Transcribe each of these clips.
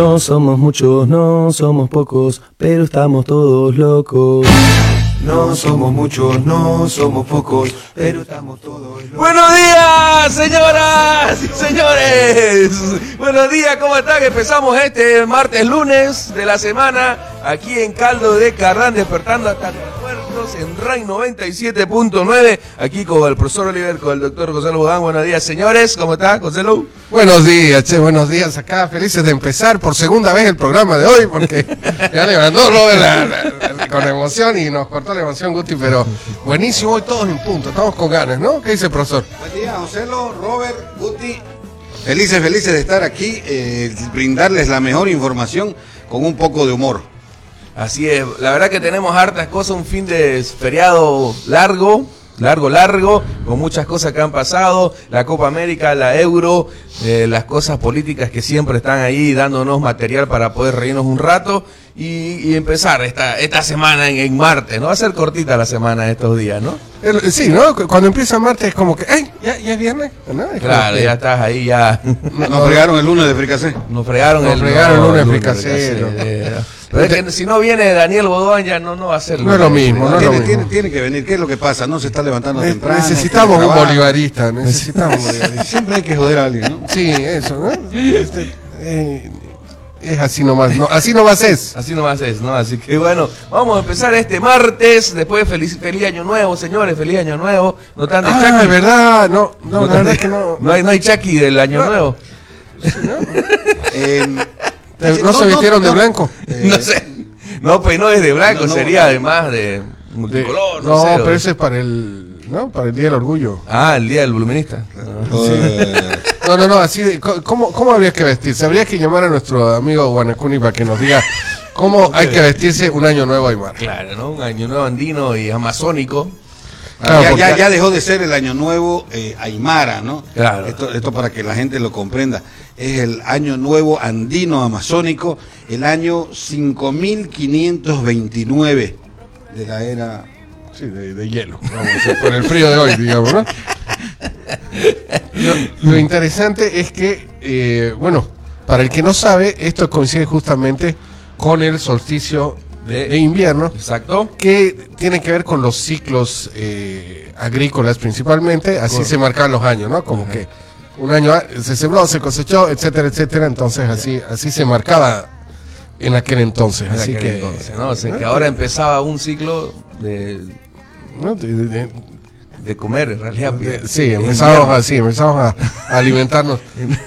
No somos muchos, no somos pocos, pero estamos todos locos. No somos muchos, no somos pocos, pero estamos todos locos. Buenos días, señoras y señores. Buenos días, ¿cómo están? Empezamos este martes lunes de la semana aquí en Caldo de Carrán, despertando hasta en RAI 97.9. Aquí con el profesor Oliver, con el doctor Gonzalo Bodán. Buenos días, señores. ¿Cómo está, Gonzalo? Buenos días, che, buenos días acá. Felices de empezar por segunda vez el programa de hoy, porque ya levantó Robert la- la- la- con emoción y nos cortó la emoción, Guti, pero buenísimo hoy todos en punto, estamos con ganas, ¿no? ¿Qué dice el profesor? Buen día, Joselo, Robert, Guti. Felices, felices de estar aquí, eh, brindarles la mejor información con un poco de humor. Así es, la verdad que tenemos hartas cosas, un fin de feriado largo, largo, largo, con muchas cosas que han pasado, la Copa América, la Euro, eh, las cosas políticas que siempre están ahí dándonos material para poder reírnos un rato y, y empezar esta, esta semana en, en martes, ¿no? Va a ser cortita la semana de estos días, ¿no? El- sí, ¿no? Cu- Cuando empieza martes es como que, ¡ay! ¿Ya, ya es viernes? ¿no? Es como Claro, que- ya estás ahí, ya Nos fregaron el lunes de fricasé. nos fregaron Nos el, fregaron el lunes de eh. Pero es que si no viene Daniel Bodón ya no, no va a ser No es lo mismo, no es lo tiene, mismo. tiene- tiene que venir, ¿qué es lo que pasa? No se está levantando temprano. necesitamos un trabajo. bolivarista, necesitamos un bolivarista. Siempre hay que joder a alguien, ¿no? Sí, eso, ¿no? Este, eh, es así nomás, no, así nomás es. Así nomás es, ¿no? Así que bueno, vamos a empezar este martes. Después, feliz, feliz año nuevo, señores, feliz año nuevo. No tan de Ah, de verdad, no, no, la tan verdad de- es que no. no hay, no hay Chucky del año nuevo. Eh, Eh, ¿No se vistieron de no. blanco? Eh, no sé. No, pues no es de blanco, no, no, sería no. además de De- multicolor. No, no, sé, pero ese es para el, ¿no? Para el Día del Orgullo. Ah, el día del voluminista. eh, No, no, no, así de, ¿cómo, ¿cómo habría que vestirse? Habría que llamar a nuestro amigo Guanacuni para que nos diga cómo hay que vestirse un año nuevo Aymar. Claro, ¿no? Un año nuevo andino y amazónico. Claro, ya, porque- ya, ya dejó de ser el año nuevo eh, Aymara, ¿no? Claro. Esto, esto para que la gente lo comprenda. Es el año nuevo andino amazónico, el año 5529 de la era. Sí, de, de hielo. Vamos, por el frío de hoy, digamos, ¿no? Lo, lo interesante es que, eh, bueno, para el que no sabe, esto coincide justamente con el solsticio de, de invierno, Exacto. que tiene que ver con los ciclos eh, agrícolas principalmente, así se marcan los años, ¿no? Como que un año ah, se sembró, se cosechó, etcétera, etcétera, entonces así, así se marcaba en aquel entonces, En así aquel que, entonces, ¿no? O sea, que ahora empezaba un ciclo de, ¿no? De- de- de- comer, en realidad. Sí, empezamos así, empezamos a, alimentarnos.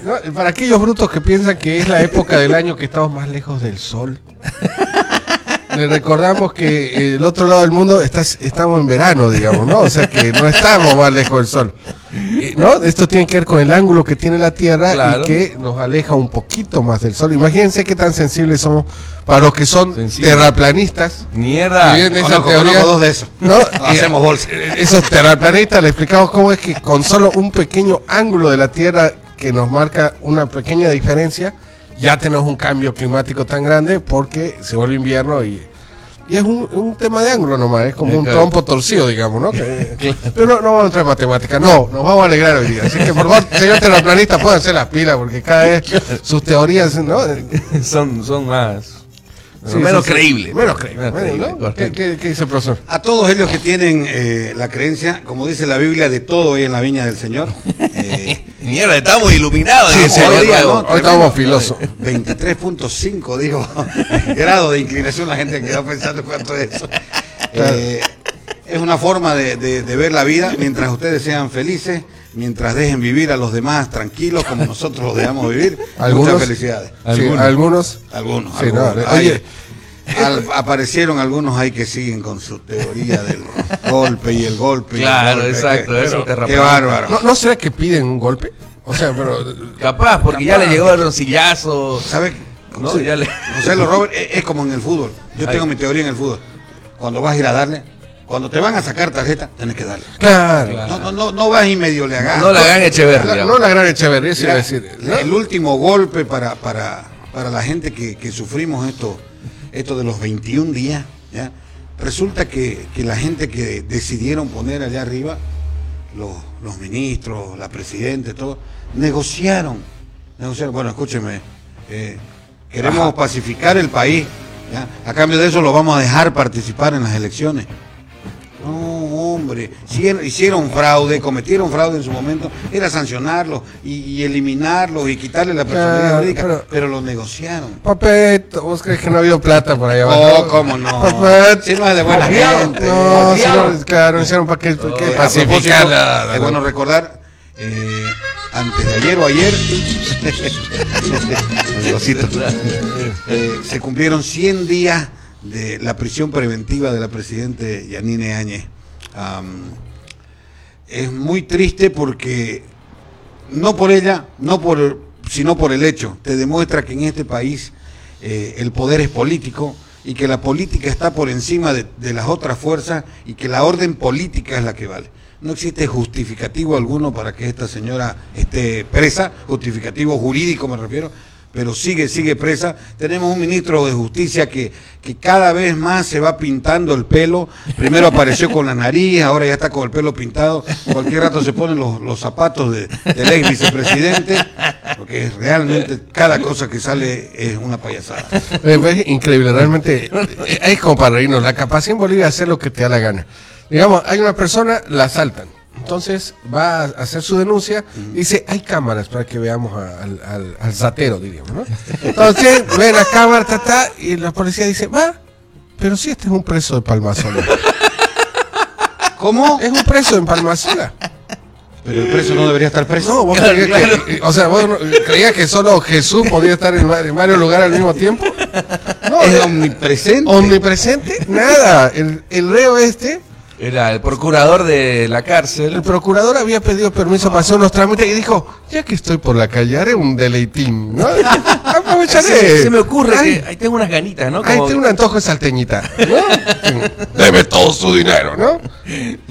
No, Para aquellos brutos que piensan que es la época del año que estamos más lejos del sol, les recordamos que el otro lado del mundo está, estamos en verano, digamos, ¿no? O sea que no estamos más lejos del sol. ¿No? Esto tiene que ver con el ángulo que tiene la Tierra Claro. y que nos aleja un poquito más del sol. Imagínense qué tan sensibles somos para los que son Sensibles. terraplanistas. Mierda. Esa Conozco, teoría- dos de esos. ¿no? Hacemos bolsa. eh, Esos terraplanistas le explicamos cómo es que con solo un pequeño ángulo de la Tierra que nos marca una pequeña diferencia, ya tenemos un cambio climático tan grande porque se vuelve invierno y, y es un, un tema de ángulo nomás, es como un trompo torcido, digamos, ¿no? Que- pero no, no vamos a entrar en matemáticas, no, nos vamos a alegrar hoy día. Así que por favor, señor terraplanista, pónganse las pilas porque cada vez sus teorías, ¿no? son, son más. Sí, menos sí, sí. creíbles. Menos correcto. ¿Qué, qué, qué dice el profesor? A todos ellos que tienen eh, la creencia, como dice la Biblia, de todo hay en la viña del Señor. eh, Mierda, estamos iluminados. Sí, sí, Hoy hoy día, hoy estamos filosos. 23.5, digo, grado de inclinación, la gente quedó pensando cuánto es eso. Eh, es una forma de, de- de ver la vida mientras ustedes sean felices, mientras dejen vivir a los demás tranquilos como nosotros los dejamos vivir. Algunos. Muchas felicidades. Sí, Algunos. algunos. Algunos. Sí, algunos. no, oye. al- aparecieron algunos ahí que siguen con su teoría del golpe y el golpe. y el Claro, golpe. exacto, Qué- eso qué bárbaro. ¿No, ¿No será que piden un golpe? O sea, pero. Capaz, porque ya le llegó el roncillazo. ¿Sabes? No, ya le- José lo Robert es, es como en el fútbol. Yo Ay. tengo mi teoría en el fútbol. Cuando vas a ir a darle, cuando te van a sacar tarjeta, tenés que darle. Claro. No, no, no, no vas y medio le hagas. No la hagan Echeverri. La- digamos. no la gran Echeverría, eso iba a decir. ¿no? El último golpe para, para, para la gente que, que sufrimos esto, esto de los 21 días, ¿ya? resulta que, que la gente que decidieron poner allá arriba, los, los ministros, la presidenta, todo, negociaron. negociaron. Bueno, escúcheme, eh, queremos pacificar el país. ¿ya? A cambio de eso lo vamos a dejar participar en las elecciones. No, hombre, er- hicieron fraude, cometieron fraude en su momento, era sancionarlos y, y eliminarlos y quitarle la personalidad Claro, jurídica, pero, pero- lo negociaron. Papeto, ¿vos crees que no ha habido plata por allá Oh, abajo? cómo no. Papeto. Si no es de buena gente. No, si no, claro, hicieron para que, la- Es bueno recordar, eh, antes de ayer o ayer, eh, se cumplieron 100 días de la prisión preventiva de la presidente Yanine Áñez. Es muy triste porque no por ella, no por, sino por el hecho, te demuestra que en este país eh, el poder es político y que la política está por encima de las otras fuerzas y que la orden política es la que vale. No existe justificativo alguno para que esta señora esté presa, justificativo jurídico me refiero, pero sigue, sigue presa. Tenemos un ministro de justicia que, que cada vez más se va pintando el pelo. Primero apareció con la nariz, ahora ya está con el pelo pintado. Cualquier rato se ponen los, los zapatos de- del ex vicepresidente, porque realmente cada cosa que sale es una payasada. Eh, Es increíble, realmente eh, es como para reírnos. La capacidad en Bolivia de hacer lo que te da la gana. Digamos, hay una persona, la asaltan. Entonces va a hacer su denuncia. Dice, hay cámaras para que veamos al, al, al zatero, diríamos, ¿no? Entonces ve la cámara, ta, ta, y la policía dice, va, pero si este es un preso de Palmasola. ¿Cómo? Es un preso en Palmasola. Pero el preso no debería estar preso. No, vos creías que, o sea, vos no- creías que solo Jesús podía estar en, en varios lugares al mismo tiempo. No, es eh, omnipresente. omnipresente, nada. El, el reo este Era el procurador de la cárcel. El procurador había pedido permiso para hacer unos trámites y dijo, ya que estoy por la calle, haré un deleitín, ¿no? Aprovecharé. Se, se me ocurre Ay, que ahí tengo unas ganitas, ¿no? Ahí tengo un antojo de salteñita, ¿no? Deme todo su dinero, ¿no?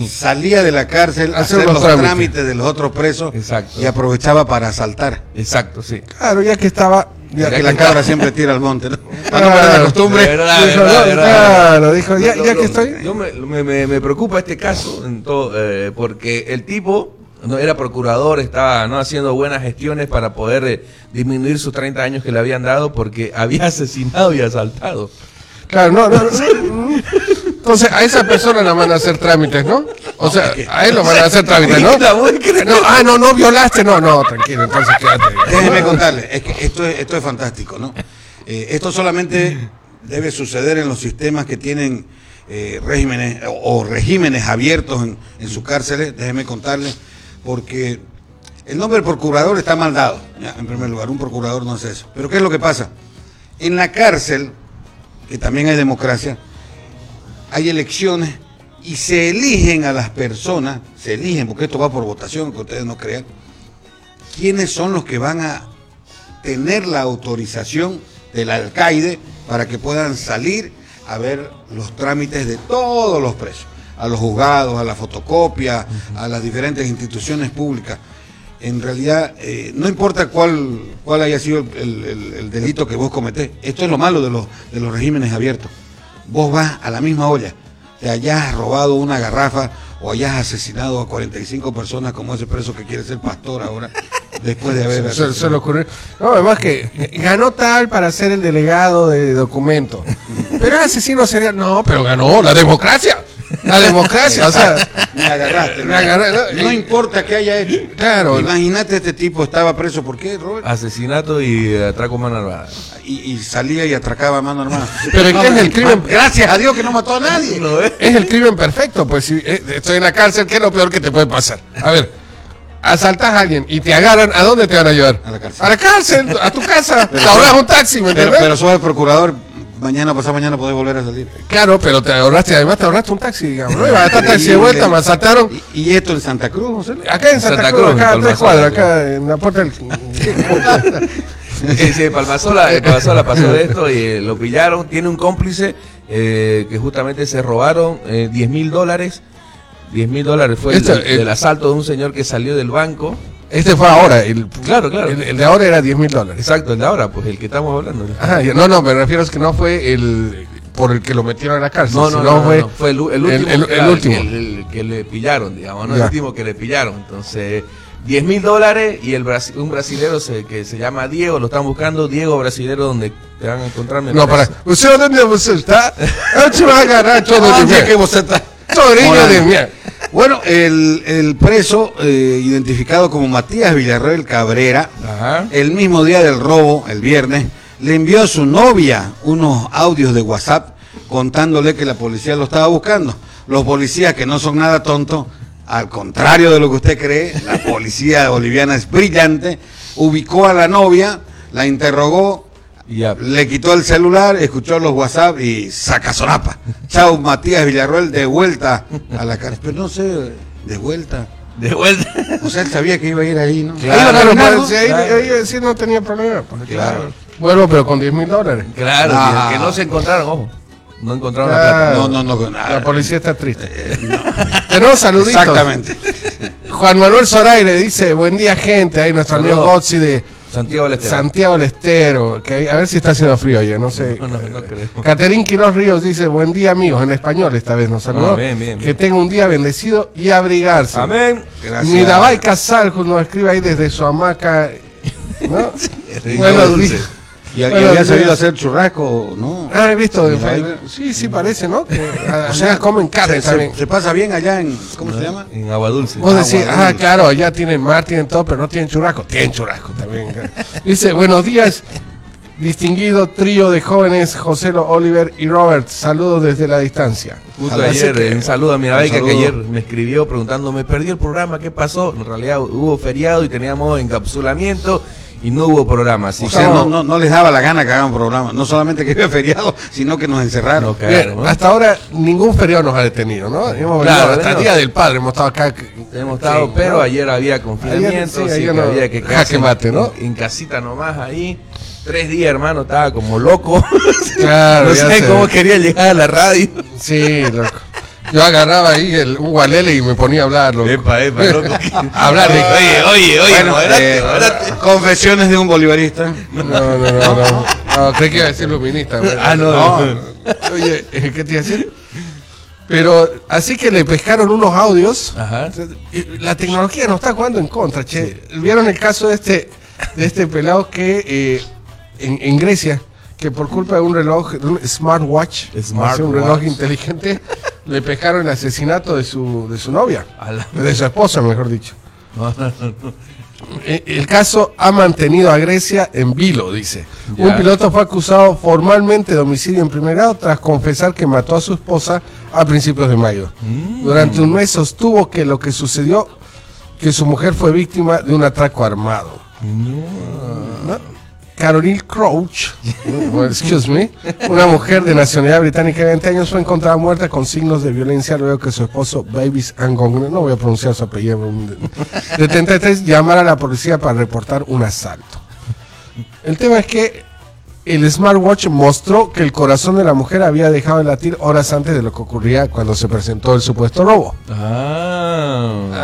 Salía de la cárcel a Hacer los trámites. trámites de los otros presos Exacto. y aprovechaba para asaltar. Exacto, sí. Claro, ya que estaba... Ya Ya que la cabra siempre tira al monte, ¿no? Para no perder la costumbre. Verdad, Dijo, verdad, verdad. claro, dijo, ya, ya que estoy... Yo me, me- me- me preocupa este caso en todo, eh, porque el tipo no era procurador, estaba no haciendo buenas gestiones para poder eh, disminuir sus 30 años que le habían dado porque había asesinado y asaltado. Claro, no, no, no. Entonces, a esa persona la van a hacer trámites, ¿no? O sea, a él lo van a hacer trámites, ¿no? Ah, no, no violaste, no, no, tranquilo, entonces quédate. Déjeme contarle, es que esto es, esto es fantástico, ¿no? Eh, esto solamente debe suceder en los sistemas que tienen eh, regímenes o, o regímenes abiertos en, en sus cárceles, déjeme contarle, porque el nombre del procurador está mal dado, ¿ya? en primer lugar, un procurador no hace eso. Pero ¿qué es lo que pasa? En la cárcel, que también hay democracia, hay elecciones y se eligen a las personas, se eligen, porque esto va por votación, que ustedes no crean, quiénes son los que van a tener la autorización del alcaide para que puedan salir a ver los trámites de todos los presos, a los juzgados, a la fotocopia, a las diferentes instituciones públicas. En realidad, eh, no importa cuál, cuál haya sido el, el- el- el delito que vos cometés, esto es lo malo de los, de los regímenes abiertos. Vos vas a la misma olla, te hayas robado una garrafa o hayas asesinado a 45 personas como ese preso que quiere ser pastor ahora, después de haber... Se, se le ocurrió. No, además que ganó tal para ser el delegado de documento. Pero es asesino serial. No, pero ganó la democracia. La democracia, o sea. Me agarraste. Me agarré, no, no, importa qué haya hecho. Claro. Imagínate, este tipo estaba preso, ¿por qué, Robert? Asesinato y eh, atraco a mano armada. Y, y salía y atracaba a mano armada. Pero ¿y qué es el crimen? Gracias a Dios que no mató a nadie. ¿Lo ves? Es el crimen perfecto, pues si eh, estoy en la cárcel, ¿qué es lo peor que te puede pasar? A ver, asaltas a alguien y te agarran, ¿a dónde te van a llevar? A la cárcel. A la cárcel, a tu casa, te Pero- ahorras un taxi, ¿me Pero, pero sos el procurador, mañana, pasado mañana podés volver a salir. Claro, pero te ahorraste, además te ahorraste un taxi, digamos, ¿no? Iba a estar taxi de vuelta, me asaltaron. ¿Y, y esto en Santa Cruz, José? Acá en Santa, Santa Cruz, Cruz, acá a tres Palmasola, cuadras, acá en la puerta del... Sí, sí, Palmasola, Palmasola pasó de esto y eh, lo pillaron. Tiene un cómplice eh, que justamente se robaron eh, 10 mil dólares. 10 mil dólares fue el, eh, el asalto de un señor que salió del banco. Este fue ahora, el, Claro, claro. El, el de ahora era 10 mil dólares. Exacto, el de ahora, pues el que estamos hablando. Ajá, no, no, me refiero a que no fue el por el que lo metieron a la cárcel, No, no, sino no, fue, no, fue el, el último, el- el- el último. El, el que le pillaron, digamos, ¿no? Ya. El último que le pillaron. Entonces, 10 mil dólares y el un brasilero se- que se llama Diego, lo están buscando, Diego brasilero, donde te van a encontrar. me No, para. ¿Usted dónde você está? Ah, te va a agarrar todo ¿Dónde mierda. que vos estás? De mierda. Bueno, el, el preso, eh, identificado como Matías Villarroel Cabrera, Ajá. el mismo día del robo, el viernes, le envió a su novia unos audios de WhatsApp contándole que la policía lo estaba buscando. Los policías que no son nada tontos, al contrario de lo que usted cree, la policía boliviana es brillante, ubicó a la novia, la interrogó, Le quitó el celular, escuchó los WhatsApp y saca sonapa. Chao, Matías Villarroel, de vuelta a la cárcel. Pero no sé, de vuelta. De vuelta. O sea, él sabía que iba a ir ahí, ¿no? Claro, Claro, pues, sí, ahí, Claro. ahí sí no tenía problema. pues. Claro. Bueno, pero con 10 mil dólares. Claro, Ah. que, no se encontraron, ojo. No encontraron la Claro. plata. No, no, no, nada. La policía está triste. Tenemos saluditos. Exactamente. Juan Manuel Zoraire dice, buen día gente, ahí nuestro amigo. Gotzi de Santiago del Estero. Santiago del Estero, que a ver si está haciendo frío ya, no sé. No, no, no creo. Caterín Quiroz Ríos dice, buen día amigos, en español esta vez nos saludó. Ah, bien, bien, Que tenga un día bendecido y abrigarse. Amén. Gracias. Mirabai Casal nos escribe ahí desde su hamaca. ¿no? Rico, Bueno, dulce. ¿Y, había sabido hacer churrasco, no? Ah, he visto de. Facebook. Sí, sí parece, ¿no? Que, o sea, comen carne se, también. se- se pasa bien allá en, ¿cómo se llama? En agua dulce. Vos decís, Agua ah, claro, allá tienen mar, tienen todo, pero no tienen churrasco. Tienen churrasco también. Dice, buenos días, distinguido trío de jóvenes, Joselo, Oliver y Robert. Saludos desde la distancia. Justo ayer, que- un saludo a mi que ayer me escribió preguntando, me perdí el programa, ¿qué pasó? En realidad hubo feriado y teníamos encapsulamiento y no hubo programa, así O que sea, no, no, no les daba la gana que hagan programa. No solamente que iba feriado, sino que nos encerraron. No, Bien, ¿no? hasta ahora ningún feriado nos ha detenido, ¿no? Hemos venido Claro, hasta el. Día del Padre, hemos estado acá. Hemos estado, Sí, pero ¿no? ayer había confinamiento, Ayer, sí, ayer que no- había que en- mate, ¿no? En, en casita nomás ahí. Tres días, hermano, estaba como loco. Claro, no sé. cómo quería llegar a la radio. Sí, loco. Yo agarraba ahí el, un gualele y me ponía a hablar, loco. Epa, epa, loco. hablar de... Oye, oye, oye, Bueno, moderate, eh, moderate. confesiones de un bolivarista. No, no, no, no. No, creí que iba a decir luminista. pero- Ah, no, no. Oye, eh, ¿qué te iba a decir? Pero así que le pescaron unos audios. Ajá. La tecnología nos está jugando en contra, che. ¿Vieron el caso de este, de este pelado que eh, en, en Grecia, que por culpa de un reloj, de un smartwatch, Smartwatch. un reloj inteligente, le pescaron el asesinato de su, de su novia, de su esposa, mejor dicho. No, no, no, no. Eh, El caso ha mantenido a Grecia en vilo, dice. Ya. Un piloto fue acusado formalmente de homicidio en primer grado tras confesar que mató a su esposa a principios de mayo. Mm. Durante un mes sostuvo que lo que sucedió, que su mujer fue víctima de un atraco armado. ¿No? Caroline Crouch, excuse me, una mujer de nacionalidad británica de 20 años fue encontrada muerta con signos de violencia luego que su esposo Babies Angong, no voy a pronunciar su apellido, de 33 llamara a la policía para reportar un asalto. El tema es que el smartwatch mostró que el corazón de la mujer había dejado de latir horas antes de lo que ocurría cuando se presentó el supuesto robo. Ah.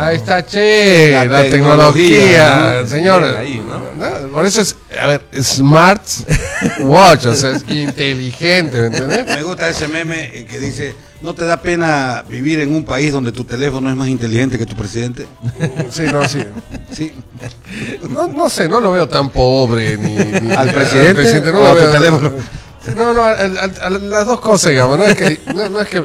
Ahí está, che, la, La tecnología, tecnología, ¿no? señor. Bien ahí, ¿no? ¿no? Por eso es, a ver, smart watch, o sea, es inteligente, ¿me entiendes? Me gusta ese meme eh, que dice, ¿no te da pena vivir en un país donde tu teléfono es más inteligente que tu presidente? Sí, no, sí. Sí. No, no sé, no lo veo tan pobre ni, ni- ¿Al presidente no o lo a tu veo. teléfono? No, no, al- las dos cosas, digamos, no es que, no, no es que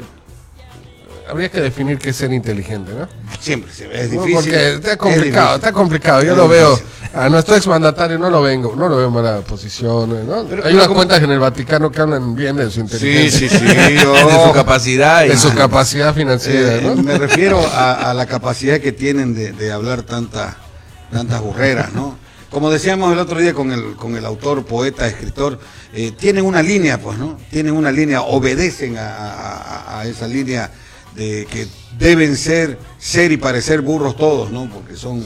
habría que definir qué es ser inteligente, ¿no? Siempre, ve, es difícil. Porque está es complicado, está complicado. Yo Es lo veo, a nuestro exmandatario no lo vengo, no lo veo en mala posición, ¿no? Pero- Hay unas como- cuentas en el Vaticano que hablan bien de su Sí, inteligencia. sí, sí. de yo- su capacidad y De su capacidad financiera, Eh, ¿no? Me refiero a, a la capacidad que tienen de, de hablar tantas tantas burreras, ¿no? Como decíamos el otro día con el, con el autor, poeta, escritor, eh, tienen una línea, pues, ¿no? Tienen una línea, obedecen a, a- a esa línea de que deben ser, ser y parecer burros todos, ¿no? Porque son...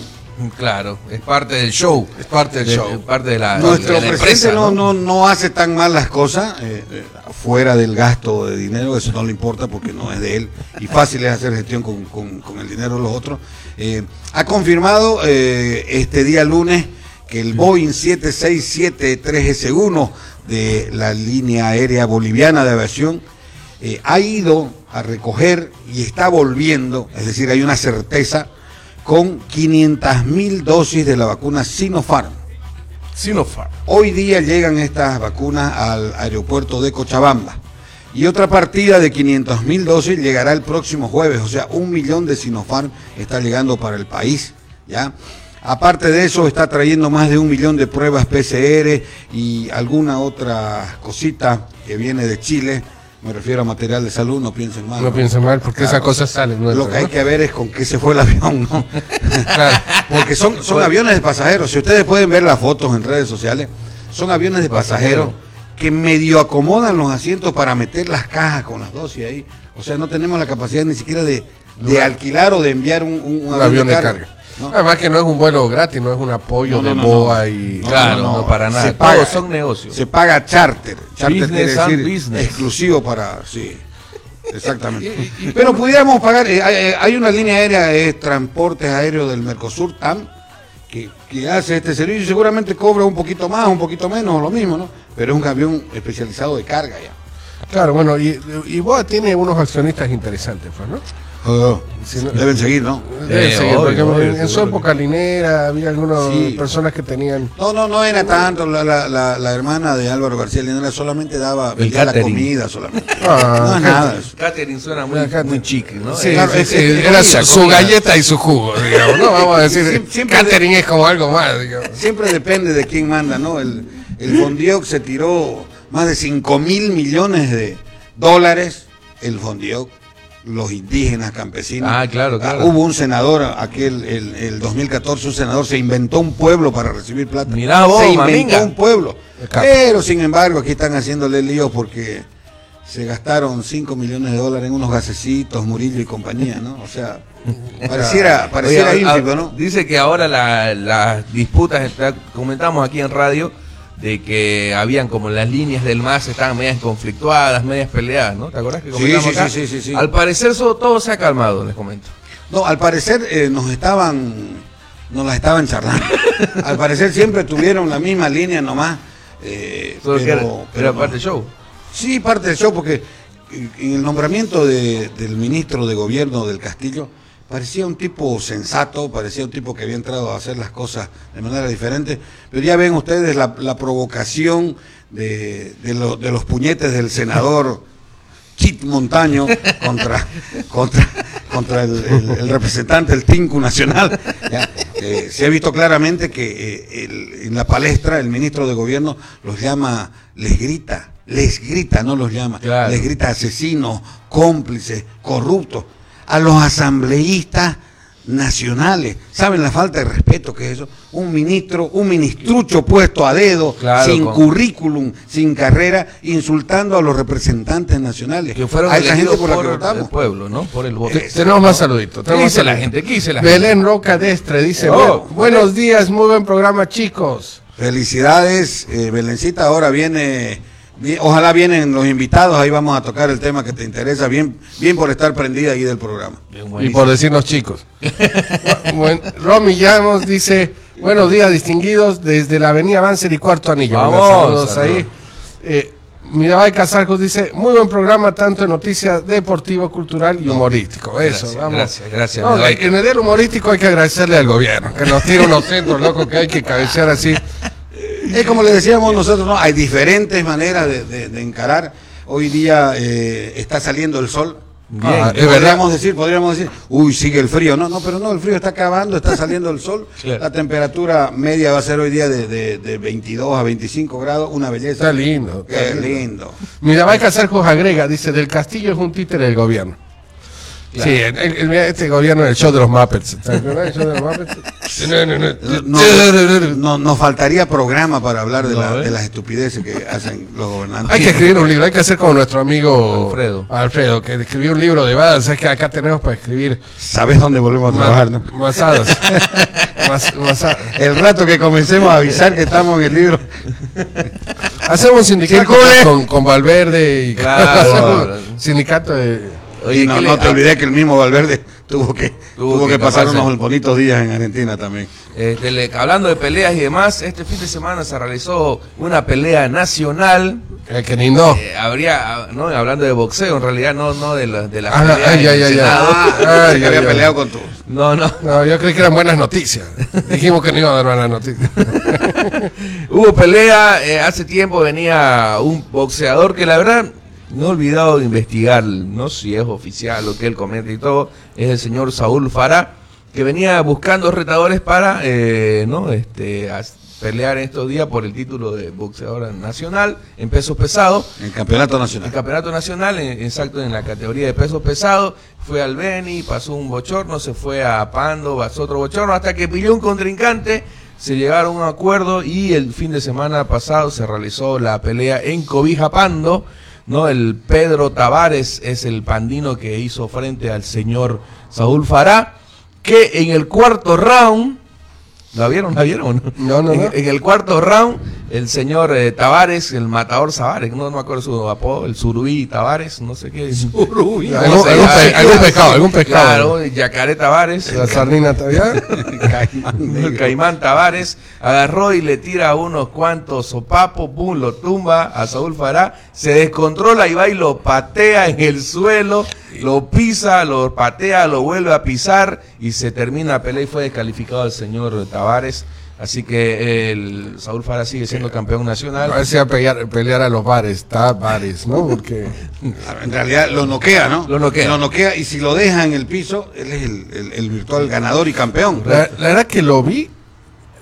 Claro, es parte del show. Es parte del De- show. parte de la, Nuestro de la presidente empresa, no, no, no hace tan mal las cosas, eh, eh, fuera del gasto de dinero, eso no le importa porque no es de él, y fácil es hacer gestión con, con- con el dinero de los otros. Eh, ha confirmado eh, este día lunes que el Boeing 767-3S1 de la línea aérea boliviana de aviación eh, ha ido a recoger y está volviendo, es decir, hay una certeza con 500 mil dosis de la vacuna Sinopharm. Sinopharm. Hoy día llegan estas vacunas al aeropuerto de Cochabamba. Y otra partida de 500 mil dosis llegará el próximo jueves, o sea, un millón de Sinopharm está llegando para el país, ¿ya? Aparte de eso, está trayendo más de un millón de pruebas PCR y alguna otra cosita que viene de Chile. Me refiero a material de salud, no piensen mal. No piensen mal, porque Claro. esas cosas salen. Lo que hay que ver es con qué se fue el avión, ¿no? Porque son, son aviones de pasajeros. Si ustedes pueden ver las fotos en redes sociales, son aviones de pasajeros que medio acomodan los asientos para meter las cajas con las dosis ahí. O sea, no tenemos la capacidad ni siquiera de, de alquilar o de enviar un, un- un Un avión de carga. ¿No? Además que no es un vuelo gratis, no es un apoyo No, no, de no, BOA no. y... Claro, no, para nada. Se paga, son negocios. Se paga charter. Charter Business quiere decir business. exclusivo para. Sí, exactamente. Pero pudiéramos pagar. eh, hay, hay una línea aérea, es Transportes Aéreos del Mercosur, TAM, que, que hace este servicio y seguramente cobra un poquito más, un poquito menos, o lo mismo, ¿no? Pero es un avión especializado de carga ya. Claro, bueno, y, y BOA tiene unos accionistas interesantes, pues, ¿no? Si no- Deben seguir, ¿no? Debe Eh, seguir, porque obvio, obvio, en, su época linera había algunas Sí. personas que tenían... No, no, no era tanto. La, la, la, la hermana de Álvaro García Linera solamente daba vendía la catering. comida solamente. Ah, no es nada. Catering suena muy, muy chic, ¿no? Sí, claro, sí, es- sí, es- es era comida, su, galleta y su jugo, digamos, ¿no? Vamos a decir, Siem- siempre- catering es como algo más, digamos. Siempre depende de quién manda, ¿no? El, el Fondioc se tiró más de 5 mil millones de dólares. El Fondioc, los indígenas, campesinos. Ah, claro, claro. hubo un senador, aquel, el, el 2014, un senador se inventó un pueblo para recibir plata. Mirá vos, se inventó maminga. un pueblo. Pero, sin embargo, aquí están haciéndole líos porque se gastaron 5 millones de dólares en unos gasecitos, Murillo y compañía, ¿no? O sea, pareciera, pareciera Oye, ínfimo, ¿no? Dice que ahora la- las disputas, comentamos aquí en radio, de que habían como las líneas del MAS estaban medias conflictuadas, medias peleadas, ¿no? ¿Te acordás que comentamos sí, acá? sí, sí, sí, sí. Al parecer eso, todo se ha calmado, les comento. No, al parecer eh, nos estaban, nos la estaban charlando. al parecer siempre tuvieron la misma línea nomás. eh, pero, era, pero era no. parte del show. Sí, parte del show, porque en el nombramiento de- del ministro de gobierno del Castillo parecía un tipo sensato, parecía un tipo que había entrado a hacer las cosas de manera diferente, pero ya ven ustedes la, la provocación de, de lo- de los puñetes del senador Chit Montaño contra, contra, contra el, el- el representante del Tinku Nacional. Ya, eh, se ha visto claramente que eh, el- en la palestra el ministro de gobierno los llama, les grita, les grita, no los llama, Claro. les grita asesinos, cómplices, corruptos, a los asambleístas nacionales. ¿Saben la falta de respeto que es eso? Un ministro, un ministrucho puesto a dedo, Claro, sin con- currículum, sin carrera, insultando a los representantes nacionales. Que fueron a esa gente por la que el votamos. pueblo, ¿no? Por el voto. Te- Tenemos más saluditos. ¿Qué tenemos dice la gente? ¿Qué dice la gente? Belén Roca Destre dice, Oh, "Bu- buenos días, muy buen programa chicos. Felicidades, eh, Belencita. Ahora viene, vi- ojalá vienen los invitados. Ahí vamos a tocar el tema que te interesa. Bien, bien por estar prendida ahí del programa. Bien, Y por decirnos chicos. Romy Llamos dice, buenos días distinguidos desde la avenida Banzer y Cuarto Anillo. Vamos, saludos ahí. Eh, Mirabay Casarcos dice, muy buen programa, tanto en noticias deportivo, cultural y humorístico. Eso, Gracias, vamos. gracias, gracias, No, en el humorístico hay que agradecerle al gobierno, que nos tira unos centros locos que hay que cabecear así. Es como le decíamos nosotros, ¿no? Hay diferentes maneras de, de- de encarar. Hoy día eh, está saliendo el sol. Bien, Ah, verdad. podríamos decir, podríamos decir, uy, sigue el frío. No, no, pero no, el frío está acabando, está saliendo el sol. Claro. La temperatura media va a ser hoy día de, de- de 22 a 25 grados, una belleza. Está lindo. está Qué lindo. lindo. Mirabay Casarcos agrega, dice, del castillo es un títere del gobierno. Sí, el- el- el- este gobierno es el show de los Muppets. ¿Te acuerdas del show de los Muppets? No, no, no. No, no- nos faltaría programa para hablar de, la- ¿eh? de las estupideces que hacen los gobernantes. Hay que escribir un libro, hay que hacer como nuestro amigo Alfredo. Alfredo, que escribió un libro de badas. Sabes que acá tenemos para escribir ¿Sabes dónde volvemos a trabajar? no? masadas. Mas- masa- El rato que comencemos a avisar que estamos en el libro. Hacemos un sindicato con, con Valverde y Claro. un sindicato de. Oye, y no, ¿qué le- no te olvides que el mismo Valverde tuvo que, Tuvo tuvo que que, pasar unos bonitos días en Argentina también. Este, le- hablando de peleas y demás, este fin de semana se realizó una pelea nacional que ni no. Eh, habría, no, hablando de boxeo, en realidad no, no de la, de la Ah, pelea ay, ay, ay. Ah, Ay, había peleado con tú. No, no. No, yo creí que eran buenas noticias. Dijimos que no iba a dar buenas noticias. Hubo pelea, eh, hace tiempo venía un boxeador que la verdad no he olvidado de investigar, no sé si es oficial lo que él comenta y todo, es el señor Saúl Farah, que venía buscando retadores para eh, no este pelear estos días por el título de boxeador nacional en pesos pesados. En el campeonato nacional. campeonato nacional, en- exacto, en la categoría de pesos pesados, fue al Beni, pasó un bochorno, se fue a Pando, pasó otro bochorno, hasta que pilló un contrincante, se llegaron a un acuerdo y el fin de semana pasado se realizó la pelea en Cobija Pando, ¿no? El Pedro Tavares es el pandino que hizo frente al señor Saúl Fará, que en el cuarto round, ¿la vieron? ¿La vieron? No, no, en, no. en el cuarto round, el señor eh, Tavares, el matador Tavares, no, no me acuerdo su apodo, el Surubí Tavares, no sé qué. Surubí. Algún- algún pe- algún pescado, algún pescado. Claro, Yacaré Tavares. La sardina todavía. El Caimán Tavares agarró y le tira unos cuantos sopapos, pum, lo tumba a Saúl Fará, se descontrola y va y lo patea en el suelo, lo pisa, lo patea, lo vuelve a pisar y se termina la pelea y fue descalificado el señor Tavares. Así que el Saúl Fará sigue siendo campeón A nacional. va a pelear, pelear a los bares, está bares, ¿no? Porque En realidad lo noquea, ¿no? Lo noquea. Lo noquea y si lo deja en el piso, él es el, el- el virtual ganador y campeón. la, la verdad que lo vi,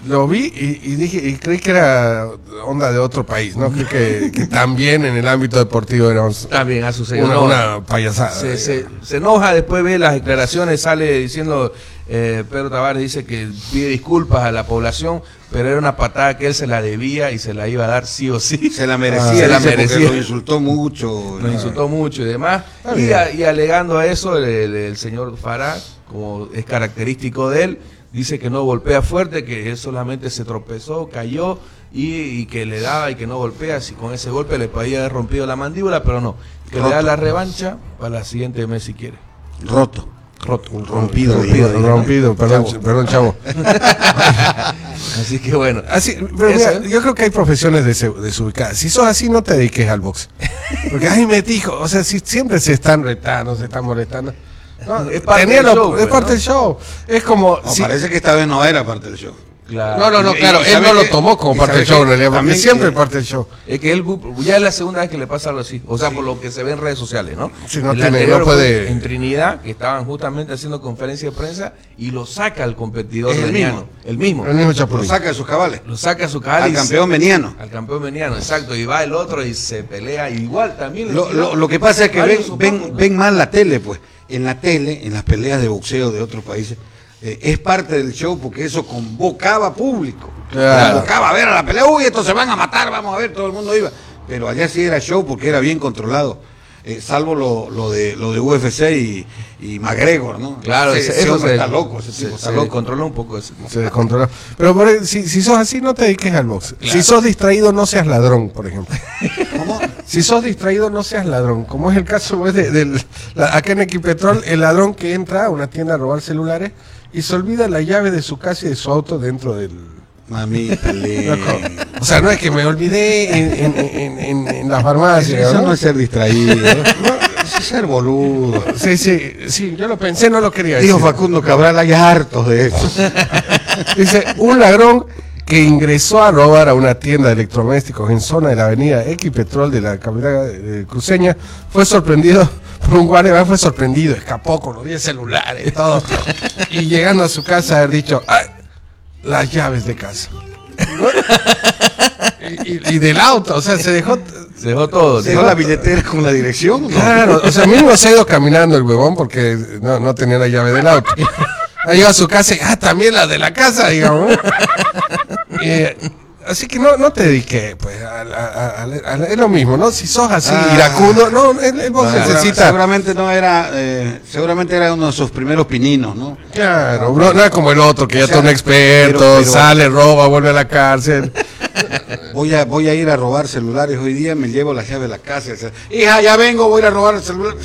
lo vi y, y dije, y creí que era onda de otro país, ¿no? Creí que, que también en el ámbito deportivo era un- También ha sucedido. una, payasada. se, se, se enoja, después ve las declaraciones, sale diciendo, eh, Pedro Tavares dice que pide disculpas a la población, pero era una patada que él se la debía y se la iba a dar sí o sí. Se la merecía, Ah, se la merecía. lo insultó mucho. Nos insultó mucho y demás. Y, bien. a- y alegando a eso, el, señor Farah, como es característico de él, dice que no golpea fuerte, que él solamente se tropezó, cayó y, y que le daba y que no golpea. Si con ese golpe le podía haber rompido la mandíbula, pero no. Que le da la revancha para la siguiente mes si quiere. Roto. Roto. Rompido. Rompido, digo. rompido, perdón, Chavo. perdón, chavo. Así que bueno. Así, pero mira, ¿eh? yo creo que hay profesiones des- desubicadas. Si sos así, no te dediques al box. Porque, ay, me dijo, o sea, si siempre se están retando, se están molestando. No, Es parte tenía del la- show, es pues, parte ¿no? del show. Es como. No, si- Parece que esta vez no era parte del show. Claro. no, no, no, claro, él no lo tomó como parte del show, que también siempre parte del show. Es que él ya es la segunda vez que le pasa algo así. O sea, por lo que se ve en redes sociales, ¿no? Sí, no tiene- anterior no fue puede- En Trinidad, que estaban justamente haciendo conferencia de prensa y lo saca el competidor Es el veniano. mismo. El mismo. El mismo Lo saca de sus cabales. Lo saca a su cabal Al campeón se- veniano. Al campeón veniano, exacto. Y va el otro y se pelea igual también. Lo, lo- lo que pasa es que ven, ven, ven mal la tele, pues. En la tele, en las peleas de boxeo de otros países, eh, es parte del show porque eso convocaba público. Claro. Convocaba a ver a la pelea, uy, estos se van a matar, vamos a ver, todo el mundo iba. Pero allá sí era show porque era bien controlado. eh, salvo lo, lo de lo de UFC y, y McGregor, ¿no? Claro, Ese- ese- ese eso hombre se, está loco, ese se- tipo está se loco. controla un poco. Se descontrola. Pero por si, si sos así, no te dediques al box. Si sos distraído, no seas ladrón, por ejemplo. ¿Cómo? Si sos distraído, no seas ladrón. Como es el caso pues, de, del- la- acá en Equipetrol, el ladrón que entra a una tienda a robar celulares y se olvida la llave de su casa y de su auto dentro del... Linda. O sea, no es que me olvidé en, en, en, en- en la farmacia. Eso ¿no? no es ser distraído. ¿no? Ser boludo. Sí, sí, sí, yo lo pensé, no lo quería Dijo decir. Facundo Cabral, hay hartos de eso. Dice, un ladrón que ingresó a robar a una tienda de electrodomésticos en zona de la avenida Equipetrol de la capital eh, cruceña fue sorprendido por un guardia, fue sorprendido, escapó con los 10 celulares, todo. y llegando a su casa haber dicho, "Ay, las llaves de casa. y, y- y del auto, o sea, se dejó... Se dejó todo. ¿Dejó la billetera con la dirección? ¿no? Claro, o sea, mismo se ha ido caminando el huevón porque no, no tenía la llave del auto. Ha llegado a su casa y, ah, también la de la casa, digamos. Eh, así que no, no te dediques, pues, a, a- es lo mismo, ¿no? Si sos así, Ah. iracundo, no, el, el box Segura- necesita... Seguramente no era, eh, seguramente era uno de sus primeros pininos, ¿no? Claro, no, no es como el otro, que ya O sea, está un experto, pero- pero- sale, roba, vuelve a la cárcel. Voy a, voy a ir a robar celulares hoy día, me llevo la llave de la casa. o sea, Hija, ya vengo, voy a ir a robar el celular.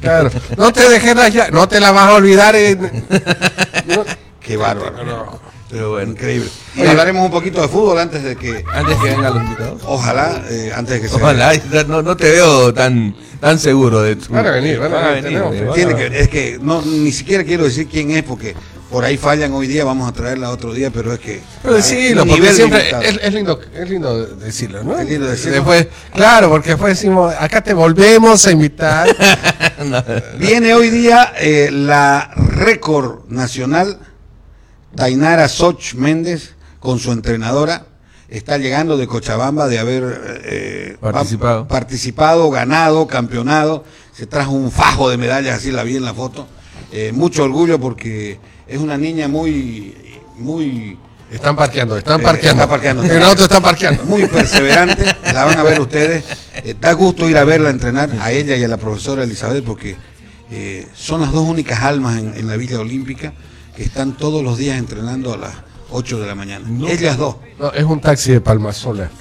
Claro, no te dejes la llave, no te la vas a olvidar. en- Qué bárbaro. Pero bueno. Increíble. Y hablaremos un poquito de fútbol antes de que, Antes que vengan los invitados. ojalá, eh, antes de que se Ojalá, no, no te veo tan, tan seguro de tu. Van a venir, van a venir, van a Tiene venir. que, es que no, ni siquiera quiero decir quién es porque por ahí fallan hoy día, vamos a traerla otro día, pero es que... Pero un porque siempre es, es lindo, es lindo decirlo, ¿no? Es lindo decirlo. Después, claro, porque después decimos, acá te volvemos a invitar. Viene hoy día eh, la récord nacional, Tainara Soch Méndez, con su entrenadora. Está llegando de Cochabamba de haber eh, Participado. pa- participado, ganado, campeonado. Se trajo un fajo de medallas, así la vi en la foto. Eh, mucho orgullo porque es una niña muy, muy Están parqueando, están Eh, parqueando. está parqueando. El auto parqueando. muy perseverante, la van a ver ustedes. Eh, da gusto ir a verla entrenar, a ella y a la profesora Elizabeth, porque eh, son las dos únicas almas en, en la Villa Olímpica que están todos los días entrenando a las 8 de la mañana. Ellas dos. No, es un taxi de Palmasola.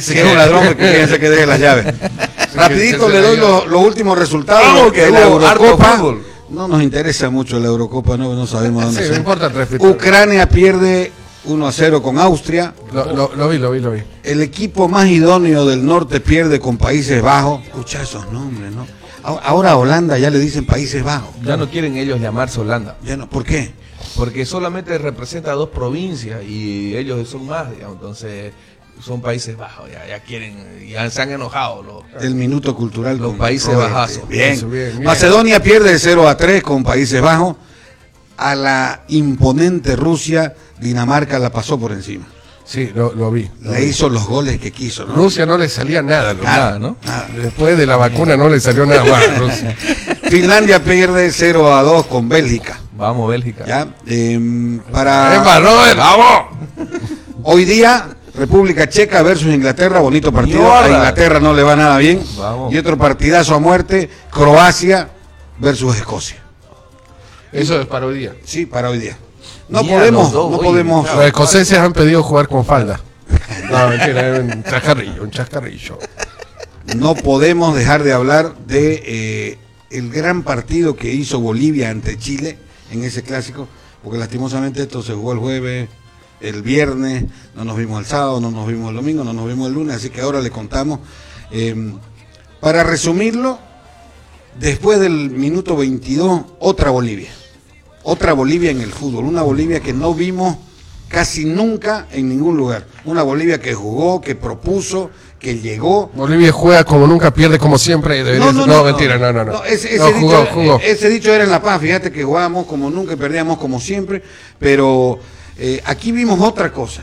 Si es un ladrón, que fíjense que deje las llaves. Rapidito le doy los, los últimos resultados. Vamos, que la Eurocopa. No nos interesa mucho la Eurocopa, no, no sabemos dónde Sí, importa. Ucrania pierde 1 a 0 con Austria. Lo, lo- lo vi, lo vi, lo vi. El equipo más idóneo del norte pierde con Países Bajos. Escucha esos nombres, ¿no? Ahora- Holanda ya le dicen Países Bajos. Ya no quieren ellos llamarse Holanda. Ya no, ¿Por qué? Porque solamente representa dos provincias y ellos son más, digamos, entonces son Países Bajos, ya, ya quieren, ya se han enojado los, El minuto cultural. Los Países. Bajazos. Bien. Bien, bien. Macedonia pierde 0 a 3 con Países Bajos. A la imponente Rusia, Dinamarca la pasó por encima. Sí, lo, lo vi. lo Le vi. hizo los goles que quiso, ¿no? Rusia no le salía nada. lo- nada, ¿no? Nada. Después de la vacuna no le salió nada más. a Rusia. Finlandia pierde 0 a 2 con Bélgica. Vamos Bélgica. ¿ya? Em, para ¡Epa, Robert! ¡Vamos! Hoy día, República Checa versus Inglaterra, bonito partido. Mierda. A Inglaterra no le va nada bien. Vamos. Y otro partidazo a muerte, Croacia versus Escocia. Eso es para hoy día. Sí, para hoy día. No podemos, dos, no oye, podemos. Los escoceses han pedido jugar con falda. No, mentira, un chascarrillo, un chascarrillo. no podemos dejar de hablar de eh, el gran partido que hizo Bolivia ante Chile en ese clásico, porque lastimosamente esto se jugó el jueves, el viernes, no nos vimos el sábado, no nos vimos el domingo, no nos vimos el lunes, así que ahora le contamos. Eh, para resumirlo, después del minuto 22, otra Bolivia. Otra Bolivia en el fútbol, una Bolivia que no vimos casi nunca en ningún lugar. Una Bolivia que jugó, que propuso, que llegó, Bolivia juega como nunca, pierde como siempre. No, mentira, no, no, no. ese, ese No, jugó, dicho, jugó. ese dicho era en La Paz, fíjate que jugábamos como nunca y perdíamos como siempre, pero eh, aquí vimos otra cosa,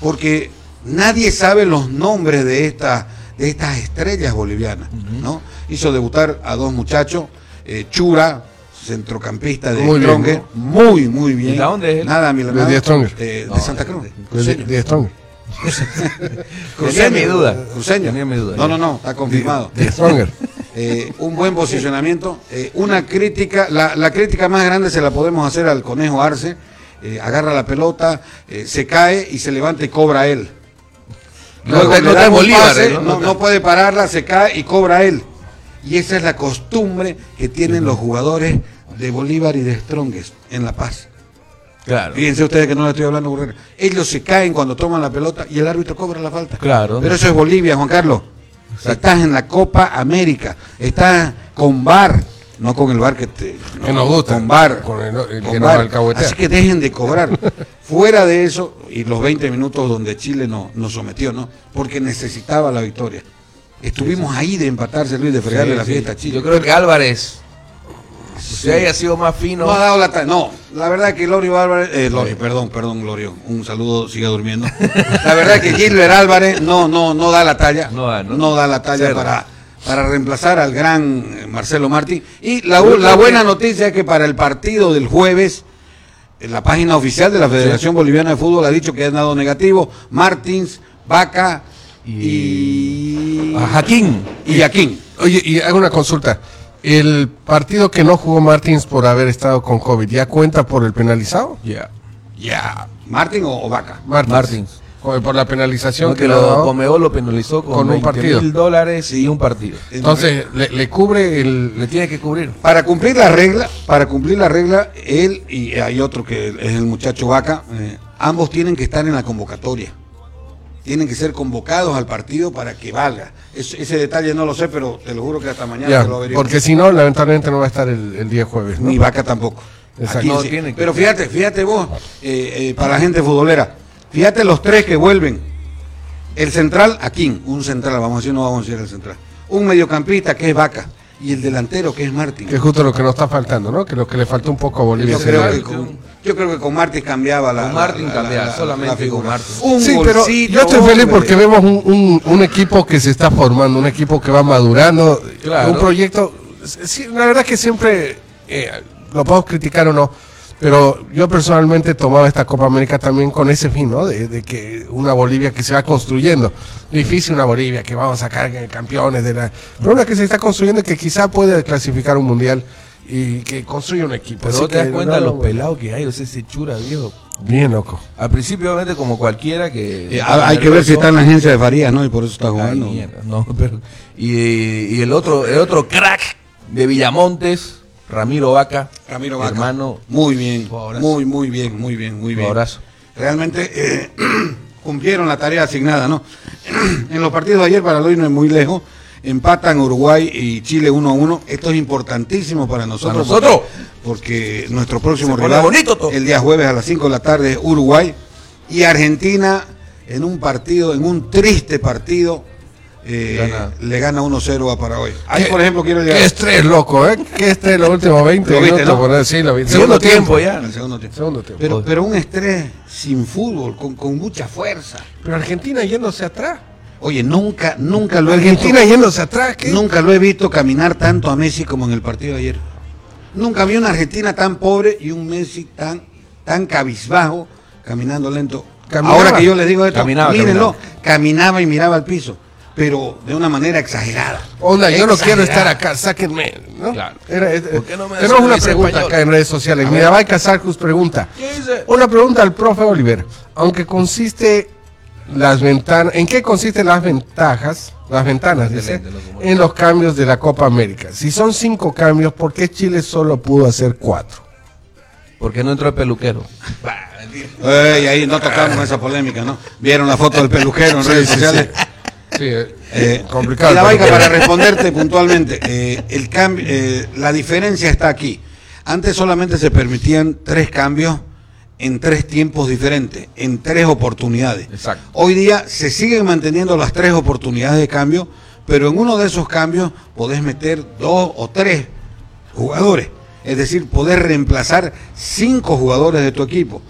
porque nadie sabe los nombres de, esta, de estas estrellas bolivianas, ¿no? Hizo debutar a dos muchachos, eh, Chura, centrocampista de Muy bien, Stronger, muy, muy bien. ¿Y de dónde es él? Nada, milanado, De Stronger. eh, de Santa Cruz. De, Cruceño. de Strong. Tenía mi duda. Cruceño. Tenía mi duda. No, no, no, está confirmado. De Stronger. Eh, un buen posicionamiento. eh, una crítica, la, la crítica más grande se la podemos hacer al conejo Arce. eh, agarra la pelota, eh, se cae y se levanta y cobra él. Luego le Bolívar, pase, eh, no puede pararla, se cae y cobra él. Y esa es la costumbre que tienen los jugadores de Bolívar y de Strongest en La Paz. Claro. Fíjense ustedes que no le estoy hablando burrera. Ellos se caen cuando toman la pelota y el árbitro cobra la falta. Claro. Pero eso es Bolivia, Juan Carlos. Estás en la Copa América. Estás con VAR, no con el VAR que te. Que nos gusta. Con VAR. Con el- el Con que nos alcahuetea. Así que dejen de cobrar. Fuera de eso, y los 20 minutos donde Chile no, nos sometió, ¿no? Porque necesitaba la victoria. Estuvimos ahí de empatarse, Luis, de fregarle Sí, la sí. fiesta Chile. Yo creo que Álvarez, si haya sido más fino, No ha dado la talla. No, la verdad que Lorio Álvarez, eh, Lorio, perdón, perdón, Lorio, un saludo, siga durmiendo. La verdad que Gilbert Álvarez no, no, no da la talla, No da, ¿no? da la talla Cero. para, para reemplazar al gran eh, Marcelo Martí. Y la, buena noticia es que para el partido del jueves, en la página oficial de la Federación Boliviana de Fútbol ha dicho que han dado negativo Martins, Vaca y, a Jaquín. y Yaquín. Oye, y hago una consulta. El partido que no jugó Martins por haber estado con COVID, ¿ya cuenta por el penalizado? Ya. Ya. ¿Martín o, o Vaca? Martins. Por la penalización No, que lo. Comebol lo penalizó con, Con un 20 partido. mil dólares y un partido. Entonces, le, le cubre el... Le tiene que cubrir. Para cumplir la regla, para cumplir la regla, él y hay otro que es el muchacho Vaca, eh, ambos tienen que estar en la convocatoria. Tienen que ser convocados al partido para que valga. Es- ese detalle no lo sé, pero te lo juro que hasta mañana Ya, te lo averiguo. porque si no, lamentablemente no va a estar el, el día jueves, ¿no? Ni Vaca tampoco. Exacto. Aquí No, sí. tiene que- Pero fíjate, fíjate vos, eh, eh, para la gente futbolera, fíjate los tres que vuelven. El central, Aquín, un central, vamos a decir, no vamos a decir el central. Un mediocampista que es Vaca y el delantero que es Martín. Que es justo lo que nos está faltando, ¿no? Que lo que le faltó un poco a Bolivia. Yo creo, que con, yo creo que con Martín cambiaba la. Con Martín cambiaba, la- la solamente con Martín. Un sí, pero yo estoy feliz porque vemos un, un- un equipo que se está formando, un equipo que va madurando, Claro. un proyecto. sí, la verdad que siempre eh, lo podemos criticar o no, pero yo personalmente tomaba esta Copa América también con ese fin, ¿no? De, de que una Bolivia que se va construyendo. Difícil una Bolivia que vamos a sacar campeones de la. Pero una que se está construyendo y que quizá puede clasificar un mundial y que construye un equipo. Pero Así te das que, cuenta no, de los pelados que hay, o sea, ese chura viejo. Bien loco. Al principio, obviamente, como cualquiera que. Eh, hay que ver si está en la agencia de Farías, ¿no? Y por eso está Ay, jugando. mierda, no, pero- y, y el otro, el otro crack de Villamontes, Ramiro Vaca. Ramiro Vaca. Hermano, Muy bien, muy, muy bien, muy bien, muy un bien. abrazo. Realmente eh, cumplieron la tarea asignada, ¿no? en los partidos de ayer, para hoy no es muy lejos, empatan Uruguay y Chile 1 a 1. Esto es importantísimo para nosotros. ¿Para nosotros? Porque, porque nuestro próximo rival, bonito el día jueves a las 5 de la tarde, es Uruguay. Y Argentina, en un partido, en un triste partido, eh, Gana. le gana 1-0 a Paraguay. Ahí, por ejemplo, quiero llegar. Qué estrés, loco, ¿eh? Qué estrés los últimos 20 Lo viste, minutos. ¿no? por- Sí, lo vi. Segundo tiempo ya. El segundo tiempo. Segundo tiempo. Pero, pero un estrés sin fútbol, con, con mucha fuerza. Pero Argentina yéndose atrás. Oye, nunca, nunca lo he Argentina visto. yéndose atrás. ¿qué? Nunca lo he visto caminar tanto a Messi como en el partido de ayer. Nunca vi una Argentina tan pobre y un Messi tan, tan cabizbajo, caminando lento. Caminaba. Ahora que yo les digo esto, Caminaba, mírenlo, caminaba. y miraba al piso, pero de una manera exagerada. Onda, yo no quiero estar acá, sáquenme. ¿no? Claro. Era- es- ¿Por qué no me tenemos una pregunta español? acá en redes sociales. A Mira, ver. va a Casarcus pregunta. ¿Qué dice? Una pregunta al profe Oliver. Aunque consiste las ventanas, ¿en qué consisten las ventajas, las ventanas, dice, en los cambios de la Copa América? Si son cinco cambios, ¿por qué Chile solo pudo hacer cuatro? Porque no entró el peluquero. Ey, ahí no tocamos esa polémica, ¿no? Vieron la foto del peluquero en redes sociales. Sí, eh, Eh, complicado. y la Vaica, para responderte puntualmente, eh, el cambio, eh, la diferencia está aquí. Antes solamente se permitían tres cambios en tres tiempos diferentes, en tres oportunidades. Exacto. Hoy día se siguen manteniendo las tres oportunidades de cambio, pero en uno de esos cambios podés meter dos o tres jugadores. Es decir, podés reemplazar cinco jugadores de tu equipo.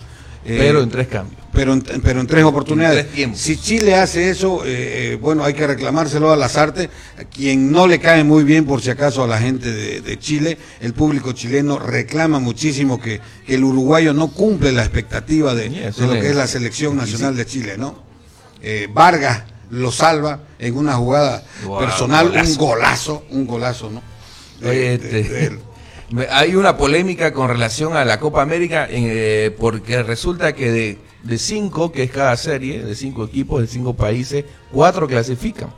Eh, Pero en tres cambios. Pero en, pero en tres oportunidades. En tres tiempos. Si Chile hace eso, eh, eh, bueno, hay que reclamárselo a las artes, a quien no le cae muy bien, por si acaso, a la gente de, de Chile. El público chileno reclama muchísimo que, que el uruguayo no cumple la expectativa de, lo que es la selección nacional de Chile, ¿no? Eh, Vargas lo salva en una jugada Wow, personal, golazo. un golazo, un golazo, ¿no? De- Oye, de- este, hay una polémica con relación a la Copa América eh, porque resulta que de, de cinco, que es cada serie, de cinco equipos, de cinco países, cuatro clasifican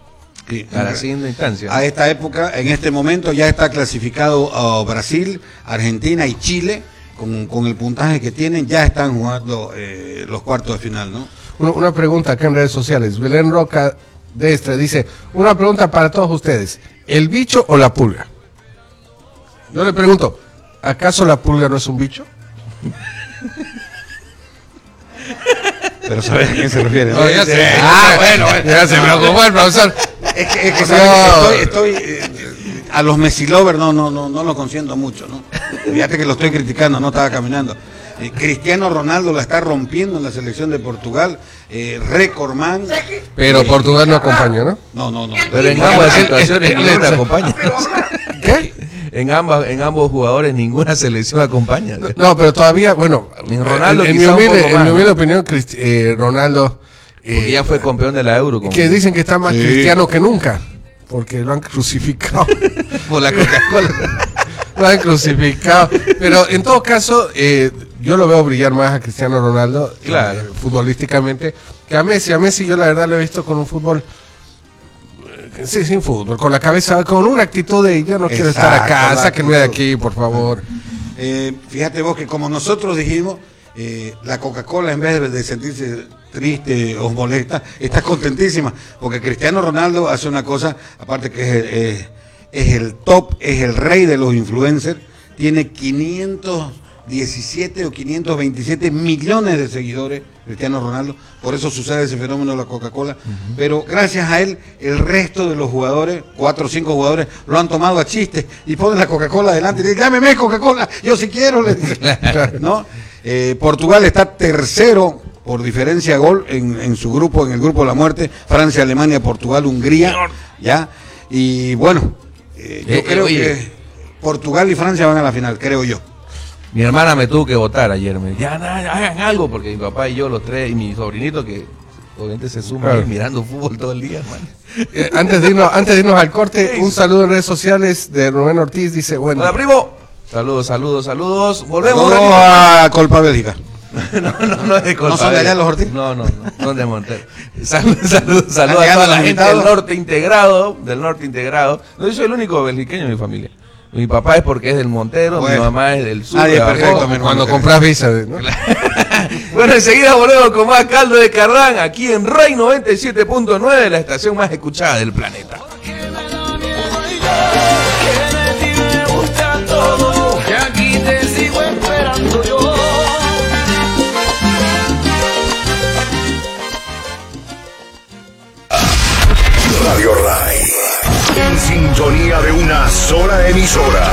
Sí, a la siguiente instancia. A esta época, en este momento, ya está clasificado uh, Brasil, Argentina y Chile. Con, con el puntaje que tienen, ya están jugando eh, los cuartos de final, ¿no? Una, una pregunta acá en redes sociales. Belén Roca de Estra dice, una pregunta para todos ustedes. ¿El bicho o la pulga? Yo le pregunto, ¿acaso la pulga no es un bicho? Pero ¿sabes a quién se refiere? No, ya sé. Ah, bueno, bueno. Ya se preocupó el profesor. Es que, es que, No. estoy, estoy, eh, a los Messi lovers no, no, no, no lo consiento mucho, ¿no? Fíjate que lo estoy criticando, no estaba caminando. Eh, Cristiano Ronaldo la está rompiendo en la selección de Portugal, eh, récord man. Pero Portugal no acompañó, ¿no? No, no, no. Pero en ambas situaciones acompaña. ¿Qué? En ambas, en ambos jugadores ninguna selección acompaña. No, pero todavía, bueno, En Ronaldo en, en mi humilde, opinión, Cristi- eh, Ronaldo, eh, Porque ya fue campeón de la Euro. como- que dicen que está más Sí. cristiano que nunca, porque lo han crucificado. por la Coca-Cola. lo han crucificado. Pero en todo caso, eh, yo lo veo brillar más a Cristiano Ronaldo, Claro. eh, futbolísticamente, que a Messi. A Messi yo la verdad lo he visto con un fútbol, sí, sin fútbol, con la cabeza, con una actitud de yo no quiero estar acá, sáquenme de aquí, por favor. Eh, fíjate vos que como nosotros dijimos, eh, la Coca-Cola en vez de, sentirse triste o molesta, está contentísima, porque Cristiano Ronaldo hace una cosa, aparte que es el, eh, es el top, es el rey de los influencers, tiene 517 o 527 millones de seguidores, Cristiano Ronaldo, por eso sucede ese fenómeno de la Coca-Cola, pero gracias a él, el resto de los jugadores, cuatro o cinco jugadores, lo han tomado a chiste y ponen la Coca-Cola adelante y dicen, llámeme Coca-Cola, yo si quiero, le dicen. ¿no? Eh, Portugal está tercero por diferencia de gol en, en su grupo, en el grupo de la muerte, Francia, Alemania, Portugal, Hungría, ¿ya? Y bueno, eh, yo Eh, eh, creo oye. que Portugal y Francia van a la final, creo yo. Mi hermana me tuvo que votar ayer. Me ya na- hagan algo, porque mi papá y yo, los tres, y mi sobrinito, que obviamente se suma Claro. ahí mirando fútbol todo el día. Eh, antes, de irnos, antes de irnos al corte, un saludo en redes sociales de Rubén Ortiz. Dice, bueno, Hola, primo. Saludos, saludos, saludos. Volvemos. Saludos a Colpa Bélgica. No, no, no es de ¿No son de allá los Ortiz? No, no, no, son de Monterrey. Saludos, saludos, saludos a toda la gente del norte integrado, del norte integrado. No, yo soy el único belgiqueño en mi familia. Mi papá es porque es del Montero, mi mamá es del sur. Nadie de es perfecto, mi cuando compras visa, ¿no? Bueno, enseguida volvemos con más caldo de Cardán aquí en Rey 97.9, la estación más escuchada del planeta. Que sintonía de una sola emisora.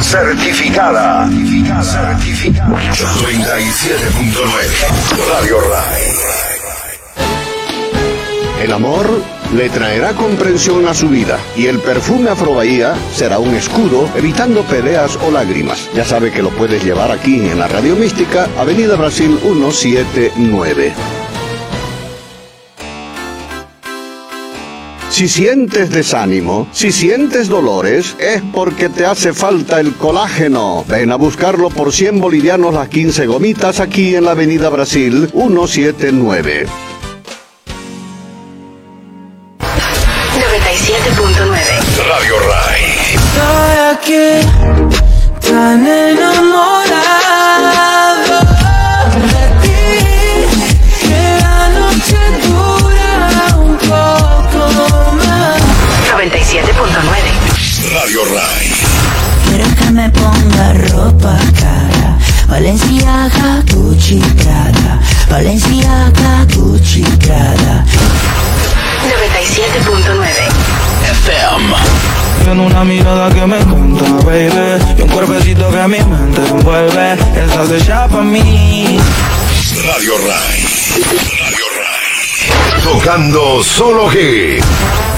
Certificada. Certificada. 97.9. Radio Ray. El amor le traerá comprensión a su vida y el perfume Afro Bahía será un escudo evitando peleas o lágrimas. Ya sabe que lo puedes llevar aquí en la Radio Mística, Avenida Brasil 179. Si sientes desánimo, si sientes dolores, es porque te hace falta el colágeno. Ven a buscarlo por 100 bolivianos las 15 gomitas aquí en la Avenida Brasil 179. Estás hecha para mí Radio Ray. Radio Ray. Tocando solo hits.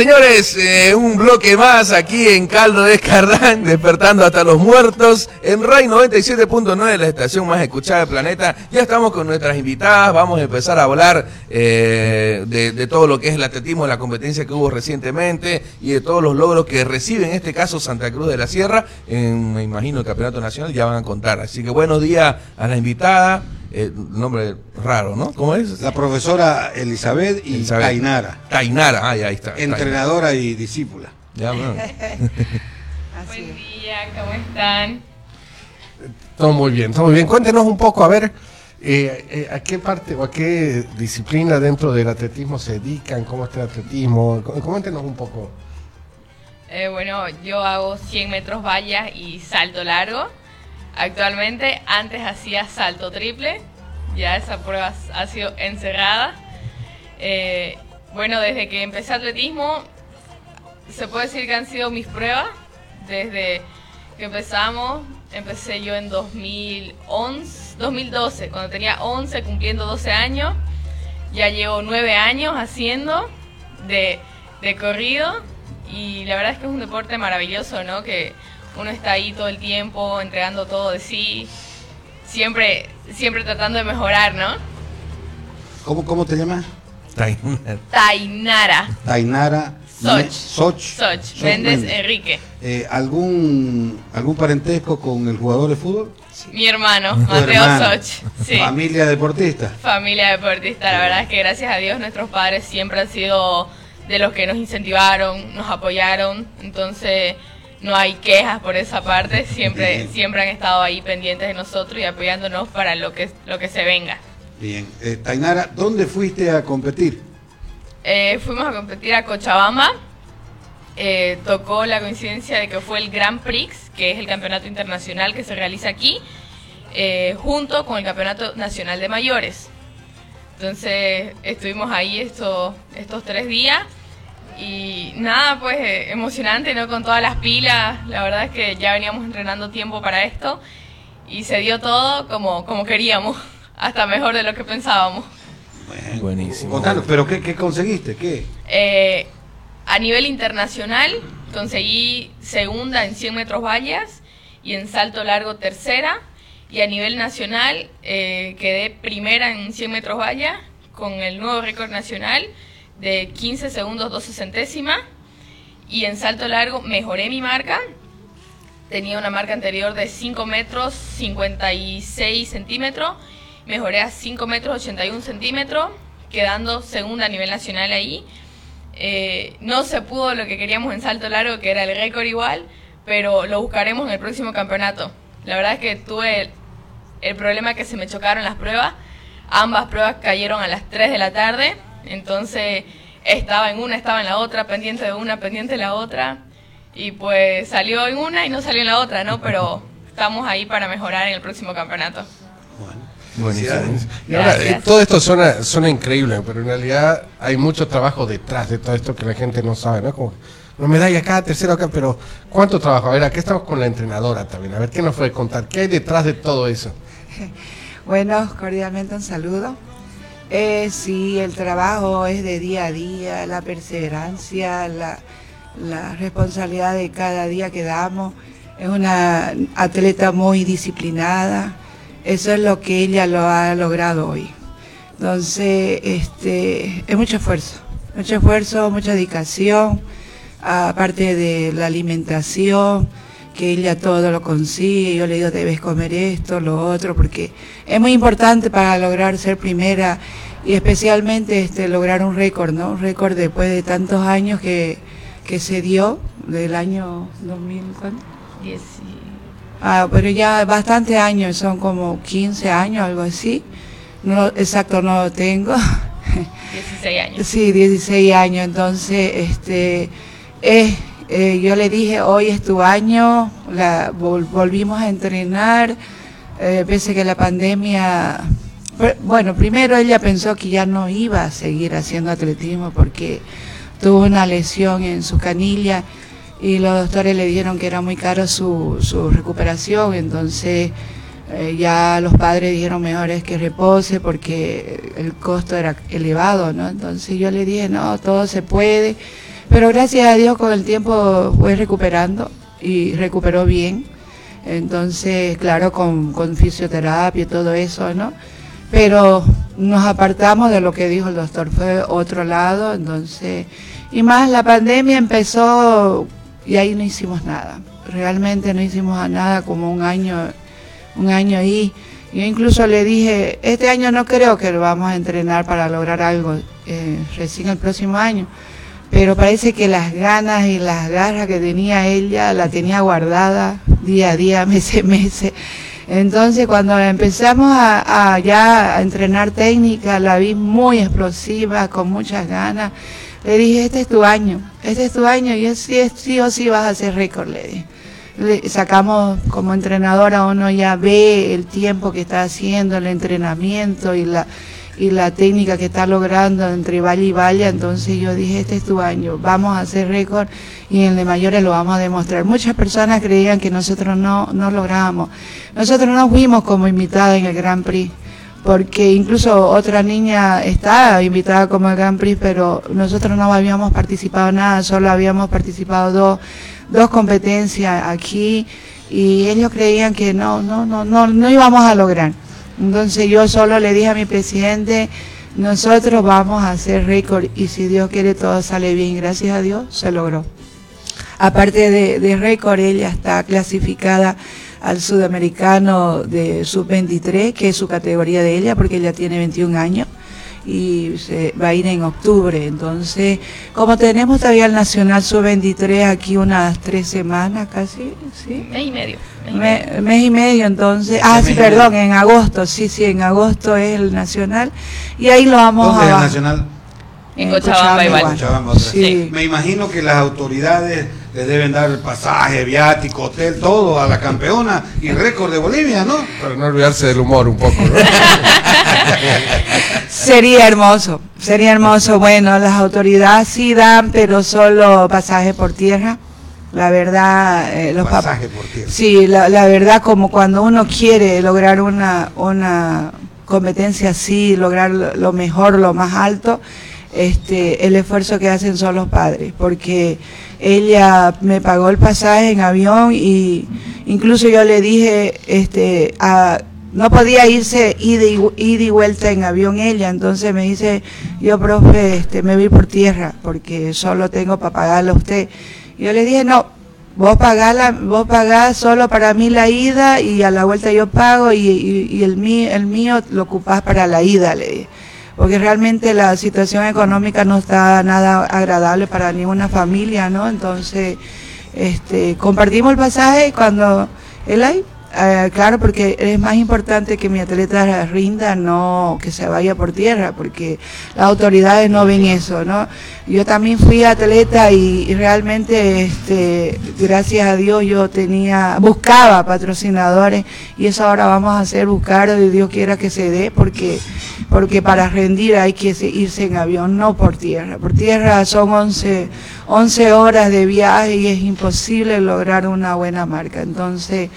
Señores, eh, un bloque más aquí en Caldo de Escardán, despertando hasta los muertos, en RAI 97.9, la estación más escuchada del planeta. Ya estamos con nuestras invitadas, vamos a empezar a hablar eh, de, todo lo que es el atletismo, la competencia que hubo recientemente y de todos los logros que recibe, en este caso, Santa Cruz de la Sierra, en, me imagino, el Campeonato Nacional, ya van a contar. Así que buenos días a la invitada, eh, nombre raro, ¿no? ¿Cómo es? La profesora Elizabeth y Elizabeth. Tainara, Tainara, ah, ya ahí está. entrenadora y discípula. Ya, bueno. Buen día, ¿cómo están? Todo muy bien, todo muy bien. Cuéntenos un poco, a ver, eh, eh, a qué parte o a qué disciplina dentro del atletismo se dedican, cómo está el atletismo. Coméntenos un poco. Eh, bueno, yo hago 100 metros vallas y salto largo. Actualmente, antes hacía salto triple. Ya esa prueba ha sido encerrada. Eh, bueno, desde que empecé atletismo, se puede decir que han sido mis pruebas. Desde que empezamos, empecé yo en 2011, 2012, cuando tenía 11, cumpliendo 12 años. Ya llevo 9 años haciendo de, de corrido y la verdad es que es un deporte maravilloso, ¿no? Que uno está ahí todo el tiempo entregando todo de sí, siempre, siempre tratando de mejorar, ¿no? ¿Cómo, cómo te llamas? Tainara. Tainara, Tainara Soch. Soch. Soch, Soch Méndez. Enrique, Eh, ¿algún, ¿Algún parentesco con el jugador de fútbol? mi hermano, Mateo hermano. Soch. Sí. Familia deportista. Familia deportista, la verdad es que gracias a Dios nuestros padres siempre han sido de los que nos incentivaron, nos apoyaron, entonces no hay quejas por esa parte, siempre, Bien. siempre han estado ahí pendientes de nosotros y apoyándonos para lo que, lo que se venga. Bien. Eh, Tainara, ¿dónde fuiste a competir? Eh, fuimos a competir a Cochabamba, eh, tocó la coincidencia de que fue el Grand Prix, que es el campeonato internacional que se realiza aquí, eh, junto con el campeonato nacional de mayores. Entonces estuvimos ahí estos, estos tres días y nada, pues eh, emocionante, ¿no? Con todas las pilas, la verdad es que ya veníamos entrenando tiempo para esto y se dio todo como, como queríamos, hasta mejor de lo que pensábamos. Buenísimo. Contanos, ¿pero qué, qué conseguiste? ¿Qué? Eh, a nivel internacional conseguí segunda en 100 metros vallas y en salto largo tercera. Y a nivel nacional eh, quedé primera en 100 metros vallas con el nuevo récord nacional de 15 segundos 12 centésimas. Y en salto largo mejoré mi marca. Tenía una marca anterior de 5 metros 56 centímetros. Mejoré a 5 metros 81 centímetros, quedando segunda a nivel nacional ahí. Eh, no se pudo lo que queríamos en salto largo, que era el récord igual, pero lo buscaremos en el próximo campeonato. La verdad es que tuve el, el problema que se me chocaron las pruebas. Ambas pruebas cayeron a las 3 de la tarde, entonces estaba en una, estaba en la otra, pendiente de una, pendiente de la otra. Y pues salió en una y no salió en la otra, ¿no? Pero estamos ahí para mejorar en el próximo campeonato. Buenísimo. Y ahora, eh, todo esto suena, suena increíble, pero en realidad hay mucho trabajo detrás de todo esto que la gente no sabe, ¿no? Como una medalla acá, tercero acá, pero ¿cuánto trabajo? A ver, aquí estamos con la entrenadora también. A ver, ¿qué nos puede contar? ¿Qué hay detrás de todo eso? Bueno, cordialmente un saludo. Eh, sí, el trabajo es de día a día, la perseverancia, la, la responsabilidad de cada día que damos. Es una atleta muy disciplinada. Eso es lo que ella lo ha logrado hoy. Entonces, este, es mucho esfuerzo, mucho esfuerzo, mucha dedicación, aparte de la alimentación, que ella todo lo consigue, yo le digo debes comer esto, lo otro, porque es muy importante para lograr ser primera y especialmente este lograr un récord, ¿no? Un récord después de tantos años que, que se dio, del año 2000, ¿cuánto? Ah, pero ya bastantes años, son como 15 años, algo así. No, exacto, no lo tengo. 16 años. Sí, 16 años. Entonces, este, eh, eh, yo le dije, hoy es tu año, la, vol- volvimos a entrenar, eh, pese que la pandemia... Bueno, primero ella pensó que ya no iba a seguir haciendo atletismo porque tuvo una lesión en su canilla y los doctores le dijeron que era muy caro su, su recuperación, entonces eh, ya los padres dijeron mejor es que repose porque el costo era elevado, ¿no? Entonces yo le dije, no, todo se puede, pero gracias a Dios con el tiempo fue recuperando y recuperó bien, entonces claro, con, fisioterapia y todo eso, ¿no? Pero nos apartamos de lo que dijo el doctor, fue otro lado, entonces, y más la pandemia empezó y ahí no hicimos nada, realmente no hicimos nada como un año un año ahí. Yo incluso le dije, este año no creo que lo vamos a entrenar para lograr algo, eh, recién el próximo año. Pero parece que las ganas y las garras que tenía ella la tenía guardada día a día, mes a mes. Entonces cuando empezamos a, ya a entrenar técnica, la vi muy explosiva, con muchas ganas. Le dije, este es tu año, este es tu año y sí, sí o sí vas a hacer récord, le dije le sacamos como entrenadora uno ya ve el tiempo que está haciendo el entrenamiento y la y la técnica que está logrando entre valle y valle entonces yo dije este es tu año vamos a hacer récord y en el de mayores lo vamos a demostrar muchas personas creían que nosotros no no lográbamos nosotros no fuimos como invitada en el Grand Prix porque incluso otra niña está invitada como el Grand Prix, pero nosotros no habíamos participado nada, solo habíamos participado dos, dos competencias aquí y ellos creían que no, no, no, no, no íbamos a lograr. Entonces yo solo le dije a mi presidente, nosotros vamos a hacer récord y si Dios quiere todo sale bien, gracias a Dios se logró. Aparte de, récord, ella está clasificada al sudamericano de sub-23, que es su categoría de ella, porque ella tiene 21 años y se va a ir en octubre. Entonces, como tenemos todavía el Nacional Sub-23 aquí unas tres semanas casi, ¿sí? Mes y medio. mes y Me- medio. mes y medio, entonces. Ah, sí, perdón, en agosto, sí, sí, en agosto es el Nacional. Y ahí lo vamos ¿Dónde a... es el nacional? En Cochabamba igual. Cochabamba, otra. Sí. Me imagino que las autoridades le deben dar el pasaje, viático, hotel, todo a la campeona y récord de Bolivia, ¿no? Para no olvidarse del humor un poco. ¿no? Sería hermoso, sería hermoso. Bueno, las autoridades sí dan, pero solo pasaje por tierra. La verdad, eh, los Pasaje por tierra. Sí, la, la verdad, como cuando uno quiere lograr una, una competencia así, lograr lo lo mejor, lo más alto, este, el esfuerzo que hacen son los padres, porque ella me pagó el pasaje en avión y incluso yo le dije, este, no podía irse ida y, vuelta en avión ella, entonces me dice, yo profe, este, me voy por tierra, porque solo tengo para pagarle a usted. Yo le dije, no, vos pagás, vos pagás solo para mí la ida y a la vuelta yo pago y el, mío, el mío lo ocupás para la ida, le dije. Porque realmente la situación económica no está nada agradable para ninguna familia, ¿no? Entonces, este, compartimos el pasaje y cuando él ahí, eh, claro, porque es más importante que mi atleta rinda, no que se vaya por tierra, porque las autoridades no ven eso, ¿no? Yo también fui atleta y, realmente, este, gracias a Dios, yo tenía, buscaba patrocinadores y eso ahora vamos a hacer buscar y Dios quiera que se dé, porque, porque para rendir hay que se- irse en avión, no por tierra. Por tierra son 11, 11 horas de viaje y es imposible lograr una buena marca. Entonces,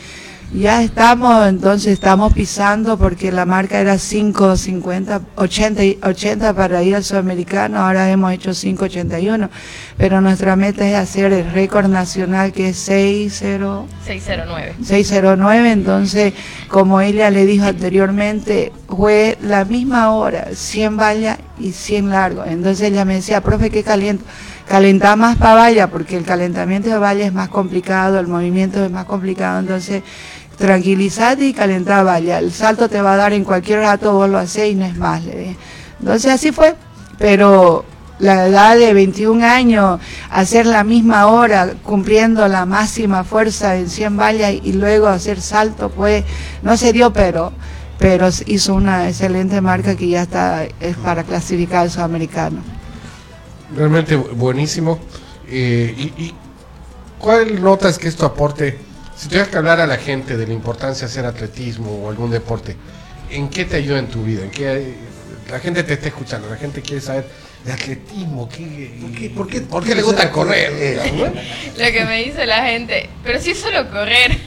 Ya estamos, entonces estamos pisando porque la marca era 5.50, 80, y- 80 para ir al sudamericano, ahora hemos hecho 5.81, pero nuestra meta es hacer el récord nacional que es 6.0. 609. 609, entonces, como ella le dijo anteriormente, fue la misma hora, 100 vallas y 100 largos. Entonces ella me decía, profe, ¿qué caliento? Calentar más para valla, porque el calentamiento de valla es más complicado, el movimiento es más complicado, entonces tranquilizate y calentar valla. El salto te va a dar en cualquier rato, vos lo hacés y no es más. dije. Entonces así fue, pero la edad de 21 años, hacer la misma hora cumpliendo la máxima fuerza en 100 vallas y luego hacer salto, pues no se dio, pero pero hizo una excelente marca que ya está es para clasificar al sudamericano. Realmente bu- buenísimo. Eh, y, y cuál notas que esto aporte? Si tuvieras que hablar a la gente de la importancia de hacer atletismo o algún deporte, ¿en qué te ayuda en tu vida? ¿En qué la gente te está escuchando? La gente quiere saber de atletismo. ¿qué, ¿Por qué, por qué, ¿Por qué le gusta correr? Lo que me dice la gente, pero si es solo correr.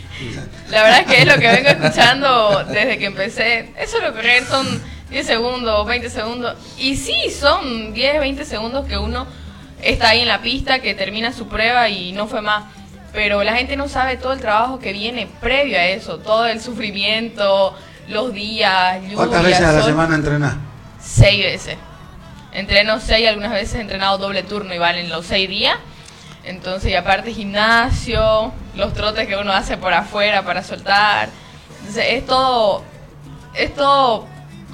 La verdad es que es lo que vengo escuchando desde que empecé. Es solo correr, son 10 segundos, 20 segundos. Y sí, son 10, 20 segundos que uno está ahí en la pista, que termina su prueba y no fue más. Pero la gente no sabe todo el trabajo que viene previo a eso, todo el sufrimiento, los días, lluvia, ¿Cuántas veces a la semana entrenás? Seis veces. Entreno seis, algunas veces he entrenado doble turno y valen los seis días. Entonces, y aparte gimnasio, los trotes que uno hace por afuera para soltar. Entonces, es todo, es todo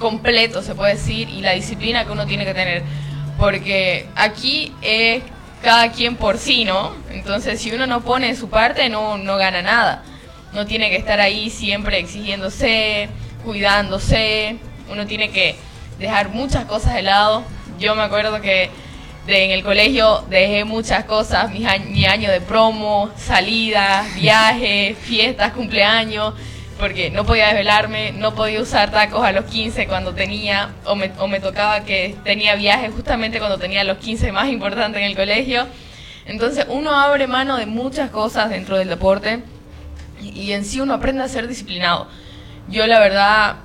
completo, se puede decir, y la disciplina que uno tiene que tener. Porque aquí es cada quien por sí, ¿no? Entonces, si uno no pone su parte, no, no gana nada. No tiene que estar ahí siempre exigiéndose, cuidándose. Uno tiene que dejar muchas cosas de lado. Yo me acuerdo que de- en el colegio dejé muchas cosas, años, mi año de promo, salidas, viajes, fiestas, cumpleaños, porque no podía desvelarme, no podía usar tacos a los 15 cuando tenía, o me, o me tocaba que tenía viajes justamente cuando tenía los 15 más importantes en el colegio. Entonces uno abre mano de muchas cosas dentro del deporte y en sí uno aprende a ser disciplinado. Yo la verdad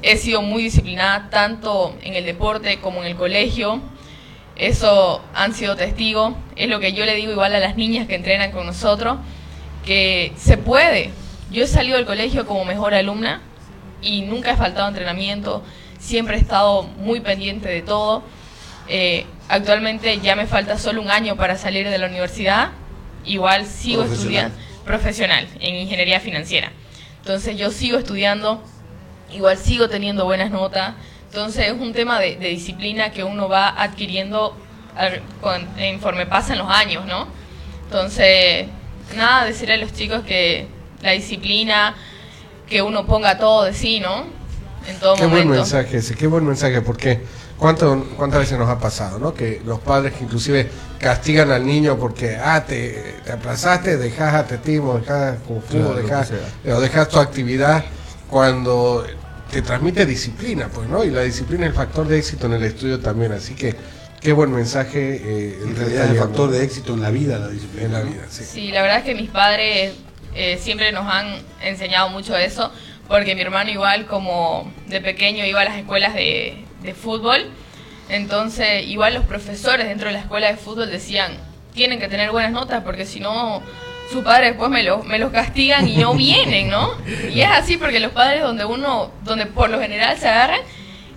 he sido muy disciplinada tanto en el deporte como en el colegio. Eso han sido testigos. Es lo que yo le digo igual a las niñas que entrenan con nosotros, que se puede. Yo he salido del colegio como mejor alumna y nunca he faltado a entrenamiento. Siempre he estado muy pendiente de todo. Eh, actualmente ya me falta solo un año para salir de la universidad. Igual sigo Profesional. estudiando profesional en ingeniería financiera. Entonces yo sigo estudiando, igual sigo teniendo buenas notas. Entonces es un tema de, de disciplina que uno va adquiriendo al- con- conforme pasan los años, ¿no? Entonces, nada, decirle a los chicos que la disciplina, que uno ponga todo de sí, ¿no? En todo Qué buen mensaje ese, qué buen mensaje, porque ¿cuánto, ¿cuántas veces nos ha pasado, no? Que los padres que inclusive castigan al niño porque, ah, te, te aplazaste, dejas atletismo, dejas kung fu, Claro, sea. o dejas tu actividad, cuando te transmite disciplina, pues, ¿no? Y la disciplina es el factor de éxito en el estudio también, así que qué buen mensaje. eh, En realidad es el factor de éxito en la vida, la disciplina. En la vida, sí. Sí, la verdad es que mis padres eh, siempre nos han enseñado mucho eso, porque mi hermano igual como de pequeño iba a las escuelas de, de fútbol, entonces igual los profesores dentro de la escuela de fútbol decían, tienen que tener buenas notas porque si no, sus padres después me, lo- me los castigan y no vienen, ¿no? Y es así porque los padres donde uno, donde por lo general se agarran,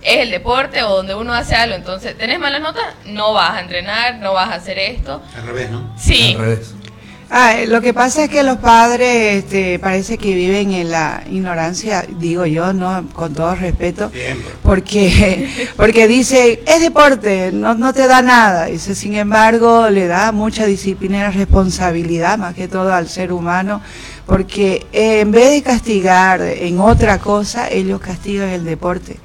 es el deporte o donde uno hace algo, entonces, ¿tenés malas notas? No vas a entrenar, no vas a hacer esto. Al revés, ¿no? Sí. Al revés. Ah, eh, lo que pasa es que los padres este, parece que viven en la ignorancia, digo yo, no, con todo respeto, Siempre. porque porque dice es deporte, no, no te da nada, dice sin embargo le da mucha disciplina y responsabilidad más que todo al ser humano, porque eh, en vez de castigar en otra cosa, ellos castigan el deporte.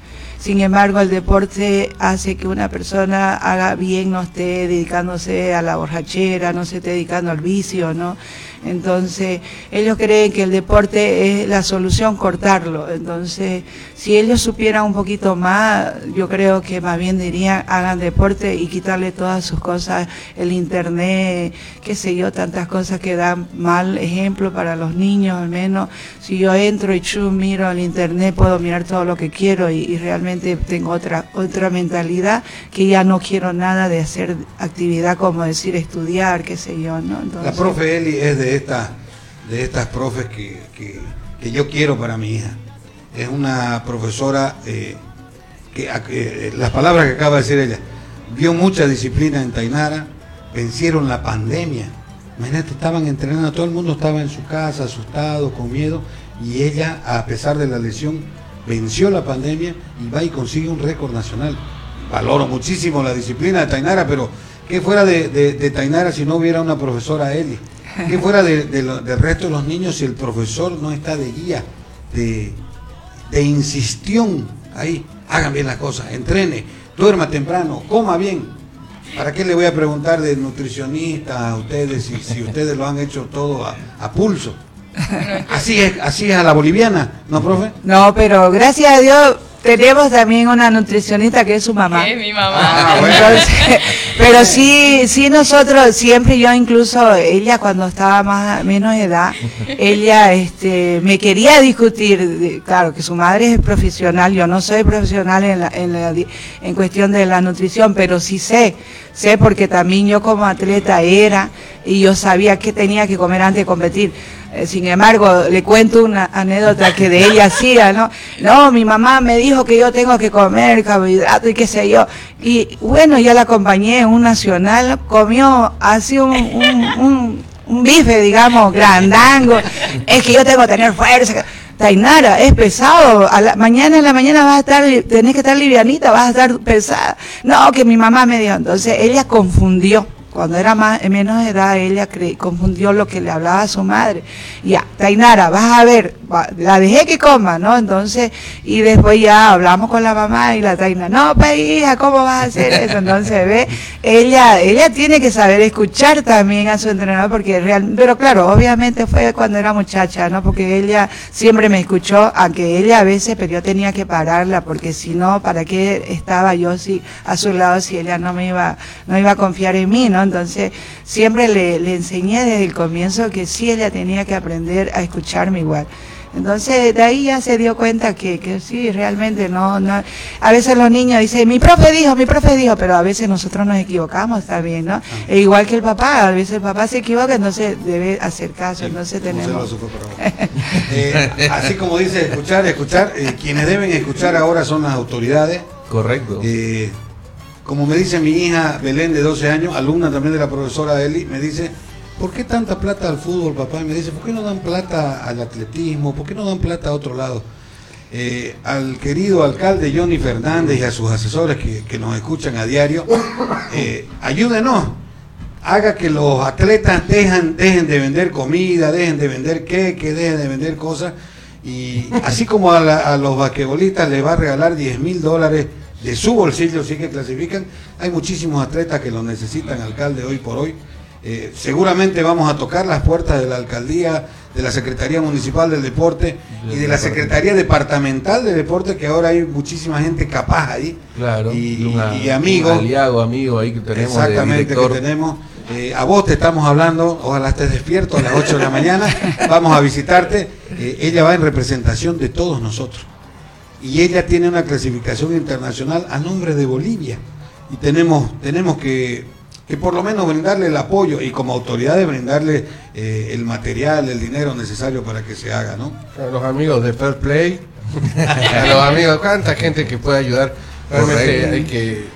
Sin embargo, el deporte hace que una persona haga bien, no esté dedicándose a la borrachera, no se esté dedicando al vicio, ¿no? Entonces, ellos creen que el deporte es la solución cortarlo. Entonces, si ellos supieran un poquito más, yo creo que más bien dirían, hagan deporte y quitarle todas sus cosas, el internet, qué sé yo, tantas cosas que dan mal ejemplo para los niños, al menos. Si yo entro y chum, miro al internet, puedo mirar todo lo que quiero y, y realmente tengo otra, otra mentalidad que ya no quiero nada de hacer actividad como decir estudiar, qué sé yo, ¿no? La Entonces, profe Eli es de estas de estas profes que, que- que yo quiero para mi hija. Es una profesora eh, que, eh, las palabras que acaba de decir ella, vio mucha disciplina en Tainara, vencieron la pandemia. Imagínate, estaban entrenando, todo el mundo estaba en su casa, asustado, con miedo, y ella, a pesar de la lesión, venció la pandemia y va y consigue un récord nacional. Valoro muchísimo la disciplina de Tainara, pero ¿qué fuera de, de- de Tainara si no hubiera una profesora Eli? ¿Qué fuera de- de lo- del resto de los niños si el profesor no está de guía, de, de insistión ahí? Hagan bien las cosas, entrene, duerma temprano, coma bien. ¿Para qué le voy a preguntar de nutricionista a ustedes si, si ustedes lo han hecho todo a, a pulso? Así es, así es a la boliviana, ¿no, profe? No, pero gracias a Dios tenemos también una nutricionista que es su mamá. Es mi mamá. Ah, bueno. Entonces, pero sí, sí nosotros siempre yo incluso ella cuando estaba más menos edad, ella este me quería discutir, claro que su madre es profesional, yo no soy profesional en la, en la en cuestión de la nutrición, pero sí sé, sé porque también yo como atleta era y yo sabía qué tenía que comer antes de competir. Eh, Sin embargo, le cuento una anécdota que de ella hacía, ¿no? No, mi mamá me dijo que yo tengo que comer carbohidratos y qué sé yo. Y bueno, ya la acompañé en un nacional, comió así un, un, un, bife, digamos, grandango. Es que yo tengo que tener fuerza. Tainara, es pesado. A la, mañana en la mañana vas a estar, tenés que estar livianita, vas a estar pesada. No, que mi mamá me dijo. Entonces ella confundió. Cuando era más, menos edad, ella cre- confundió lo que le hablaba a su madre. Ya, Tainara, vas a ver, la dejé que coma, ¿no? Entonces, y después ya hablamos con la mamá y la Taina, no, pa hija, ¿cómo vas a hacer eso? Entonces, ve, ella, ella tiene que saber escuchar también a su entrenador, porque real, pero claro, obviamente fue cuando era muchacha, ¿no? Porque ella siempre me escuchó, aunque ella a veces, pero yo tenía que pararla, porque si no, ¿para qué estaba yo si, a su lado si ella no me iba, no iba a confiar en mí, ¿no? Entonces, siempre le, le enseñé desde el comienzo que sí ella tenía que aprender a escucharme igual. Entonces, de ahí ya se dio cuenta que, que sí, realmente no, no. A veces los niños dicen, mi profe dijo, mi profe dijo, pero a veces nosotros nos equivocamos también, ¿no? E igual que el papá, a veces el papá se equivoca, entonces debe hacer caso, entonces Como tenemos... Eh, así como dice escuchar, escuchar, eh, quienes deben escuchar ahora son las autoridades. Correcto. Eh, como me dice mi hija Belén de 12 años, alumna también de la profesora Eli, me dice, ¿por qué tanta plata al fútbol, papá? Y me dice, ¿por qué no dan plata al atletismo? ¿Por qué no dan plata a otro lado? Eh, al querido alcalde Johnny Fernández y a sus asesores que, que nos escuchan a diario, eh, ayúdenos, haga que los atletas dejen de vender comida, dejen de vender queque, dejen de vender cosas, y así como a los basquetbolistas les va a regalar 10 mil dólares de su bolsillo, sí que clasifican, hay muchísimos atletas que lo necesitan, alcalde, hoy por hoy. Eh, seguramente vamos a tocar las puertas de la alcaldía, de la Secretaría Municipal del Deporte y de la Secretaría Departamental de Deporte, que ahora hay muchísima gente capaz ahí. Claro. Y, una- y amigos. Aliado, amigo ahí que tenemos Exactamente, que tenemos. Eh, a vos te estamos hablando, ojalá estés despierto a las 8 de la mañana, vamos a visitarte. Eh, ella va en representación de todos nosotros. Y ella tiene una clasificación internacional a nombre de Bolivia. Y tenemos, tenemos que, que por lo menos brindarle el apoyo y como autoridades brindarle eh, el material, el dinero necesario para que se haga, ¿no? A los amigos de Fair Play, a los amigos, cuánta gente que puede ayudar. Realmente hay que.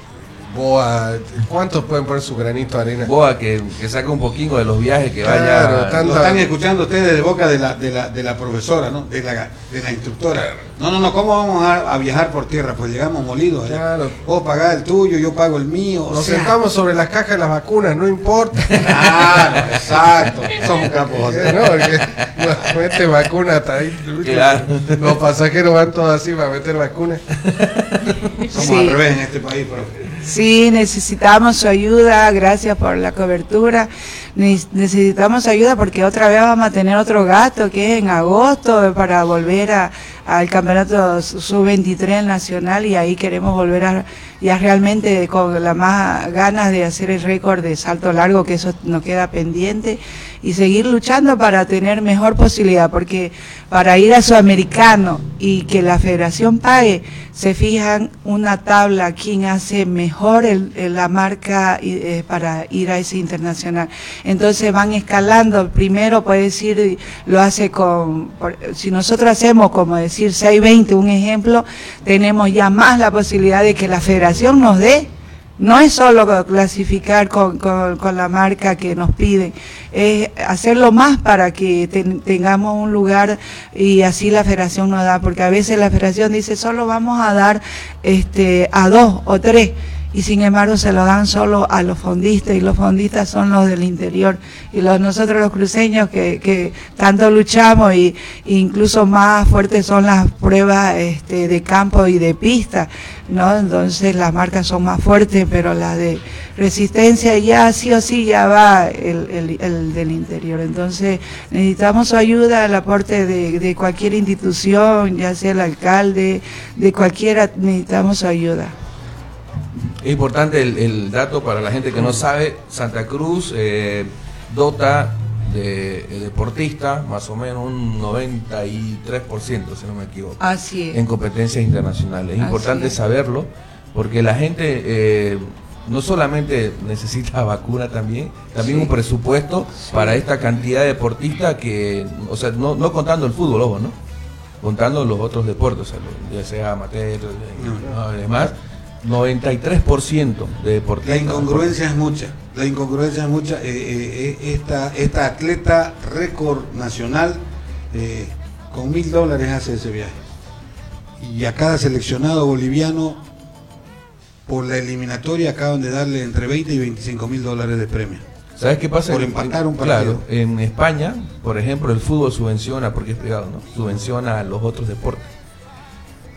Boa, ¿cuántos pueden poner su granito de arena? Boa que, que saque un poquito de los viajes que Claro, vaya. tanto- Lo están escuchando ustedes de boca de la, de la, de la profesora, ¿no? De la, de la instructora. No, no, no, ¿cómo vamos a, a viajar por tierra? Pues llegamos molidos. allá. Claro. Vos pagás el tuyo, yo pago el mío. o Nos sea, sentamos sobre las cajas de las vacunas, no importa. Claro, exacto. Somos capos. No, porque no, mete vacuna hasta ahí. Claro. Los pasajeros van todos así para meter vacunas. Somos Sí. al revés en este país, profe. Sí, necesitamos su ayuda, gracias por la cobertura. ne- necesitamos ayuda porque otra vez vamos a tener otro gasto que es en agosto para volver a, al campeonato sub-23 nacional y ahí queremos volver a ya realmente con las más ganas de hacer el récord de salto largo que eso nos queda pendiente y seguir luchando para tener mejor posibilidad porque para ir a Sudamericano y que la federación pague se fijan una tabla quién hace mejor el- la marca eh, para ir a ese internacional. Entonces van escalando. Primero puede decir, lo hace con, por- si nosotros hacemos como decir 620, un ejemplo, tenemos ya más la posibilidad de que la federación nos dé. No es solo clasificar con, con- la marca que nos piden, es hacerlo más para que ten- tengamos un lugar y así la federación nos da, porque a veces la federación dice solo vamos a dar este a dos o tres y sin embargo se lo dan solo a los fondistas y los fondistas son los del interior. Y los nosotros los cruceños que, tanto luchamos y incluso más fuertes son las pruebas este, de campo y de pista no entonces las marcas son más fuertes pero la de resistencia ya sí o sí ya va el, el- el del interior. Entonces necesitamos su ayuda el aporte de, de cualquier institución ya sea el alcalde de cualquiera necesitamos su ayuda Es importante el, el dato para la gente que no sabe, Santa Cruz eh, dota de, de deportista más o menos un 93%, si no me equivoco, así es en competencias internacionales. Es Así importante es. saberlo porque la gente eh, no solamente necesita vacuna también, también Sí. un presupuesto para esta cantidad de deportistas que, o sea, no, no contando el fútbol, ojo, ¿no? Contando los otros deportes, o sea, ya sea amateur, no, demás, 93% de deportistas. La incongruencia es mucha, la incongruencia es mucha. Eh, eh, eh, esta, esta atleta récord nacional eh, con mil dólares hace ese viaje. Y a cada seleccionado boliviano por la eliminatoria acaban de darle entre 20 y 25 mil dólares de premio. ¿Sabes qué pasa? Por empatar un Claro, partido. en España, por ejemplo, el fútbol subvenciona, porque es privado, ¿no? Subvenciona a los otros deportes.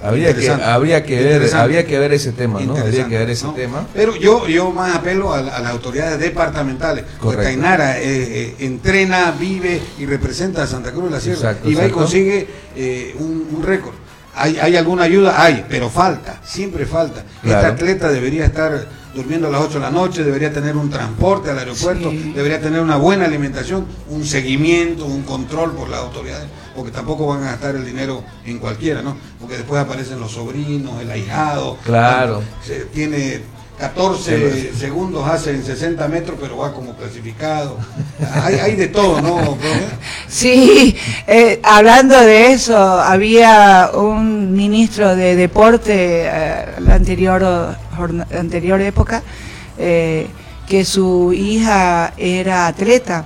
Habría que, habría que ver, habría que ver ese tema, ¿no? Habría que ver ese ¿no? tema. Pero yo, yo más apelo a, la- a las autoridades departamentales. Porque. Tainara eh, eh, entrena, vive y representa a Santa Cruz de la Sierra. Exacto, y va y consigue eh, un, un récord. ¿Hay, ¿Hay alguna ayuda? Hay, pero falta, siempre falta. Claro. Este atleta debería estar durmiendo a las 8 de la noche, debería tener un transporte al aeropuerto, Sí. debería tener una buena alimentación, un seguimiento, un control por las autoridades, porque tampoco van a gastar el dinero en cualquiera, ¿no? Porque después aparecen los sobrinos, el ahijado. Claro. Se- tiene 14 segundos hace en 60 metros, pero va como clasificado. Hay, hay de todo, ¿no? profe? Sí, eh, hablando de eso, había un ministro de deporte eh, la anterior anterior época eh, que su hija era atleta.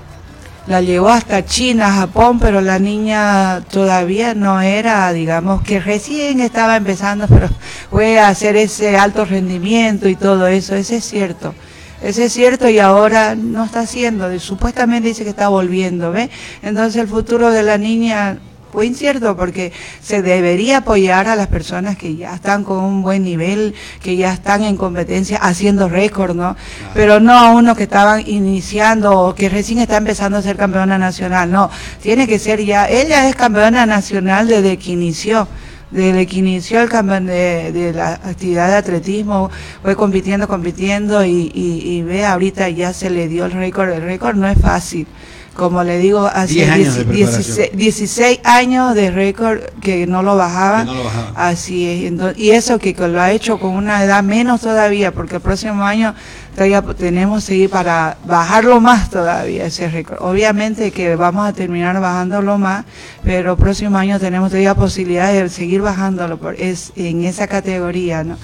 La llevó hasta China, Japón, pero la niña todavía no era, digamos, que recién estaba empezando, pero fue a hacer ese alto rendimiento y todo eso, eso es cierto. Eso es cierto y ahora no está haciendo, supuestamente dice que está volviendo, ¿ve? Entonces el futuro de la niña fue incierto porque se debería apoyar a las personas que ya están con un buen nivel, que ya están en competencia haciendo récord, ¿no? Pero no a unos que estaban iniciando o que recién está empezando a ser campeona nacional, no, tiene que ser ya, ella es campeona nacional desde que inició desde que inició el campeón de, de la actividad de atletismo, fue compitiendo, compitiendo y, y, y ve, ahorita ya se le dio el récord. El récord no es fácil. Como le digo, hace 10 años de 16, preparación. 16 años de récord que no lo bajaban. No bajaban. Así es. Ento- y eso que lo ha hecho con una edad menos todavía, porque el próximo año todavía tenemos que ir para bajarlo más todavía ese récord. Obviamente que vamos a terminar bajándolo más, pero el próximo año tenemos todavía posibilidad de seguir bajándolo por, es, en esa categoría, ¿no?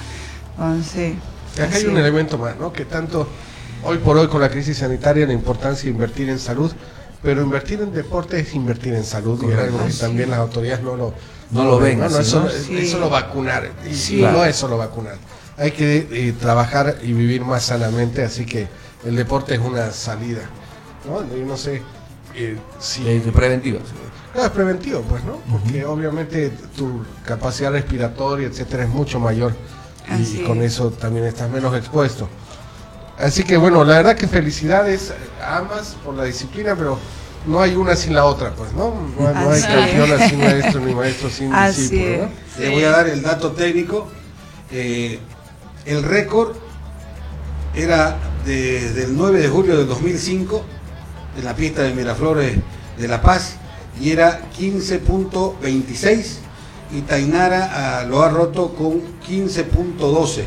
Entonces, Acá hay un elemento más, ¿no? Que tanto hoy por hoy con la crisis sanitaria la importancia de invertir en salud, pero invertir en deporte es invertir en salud y es algo que también las autoridades no lo No lo ven ¿no? No así, es, solo, ¿no? es- Sí. es solo vacunar y Sí. y no es solo vacunar. Hay que eh, trabajar y vivir más sanamente, así que el deporte es una salida, ¿no? Yo no sé eh, si Eh, preventiva. no, es preventivo, pues, ¿no? Porque obviamente tu capacidad respiratoria, etcétera, es mucho mayor y con es. eso también estás menos expuesto. Así que bueno, la verdad que felicidades a ambas por la disciplina, pero no hay una sin la otra, pues, ¿no? No, no hay campeona es. sin maestro ni maestro sin Así discípulo, ¿no? Le voy a dar el dato técnico. Eh, el récord era desde el 9 de julio de 2005 en la pista de Miraflores de La Paz y era 15.26 y Tainara ah, lo ha roto con 15.12.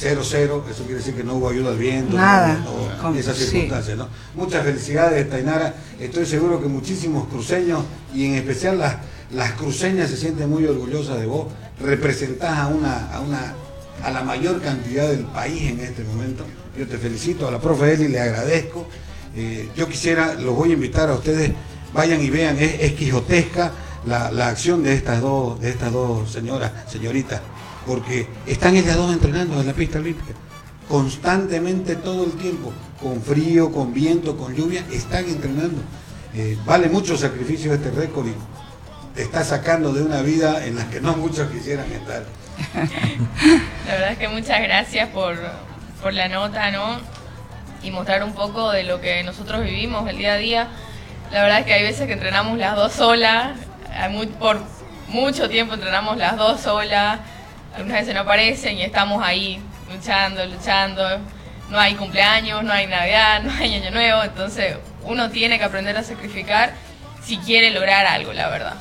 0-0, eso quiere decir que no hubo ayuda al viento, Nada. no- no- Con- esas sí. circunstancias. ¿no? Muchas felicidades, Tainara. Estoy seguro que muchísimos cruceños y en especial las, las cruceñas se sienten muy orgullosas de vos. Representás a una, a una a la mayor cantidad del país en este momento. Yo te felicito, a la profe Eli le agradezco. Eh, yo quisiera, los voy a invitar a ustedes, vayan y vean, es, es quijotesca la, la acción de estas dos, de estas dos señoras, señoritas, porque están ellas dos entrenando en la pista olímpica constantemente todo el tiempo, con frío, con viento, con lluvia, están entrenando. Eh, vale mucho sacrificio este récord y te está sacando de una vida en la que no muchos quisieran estar. La verdad es que muchas gracias por, por la nota, ¿no? Y mostrar un poco de lo que nosotros vivimos el día a día. La verdad es que hay veces que entrenamos las dos solas, por mucho tiempo entrenamos las dos solas, algunas veces no aparecen y estamos ahí luchando, luchando. No hay cumpleaños, no hay Navidad, no hay Año Nuevo, entonces uno tiene que aprender a sacrificar si quiere lograr algo, la verdad.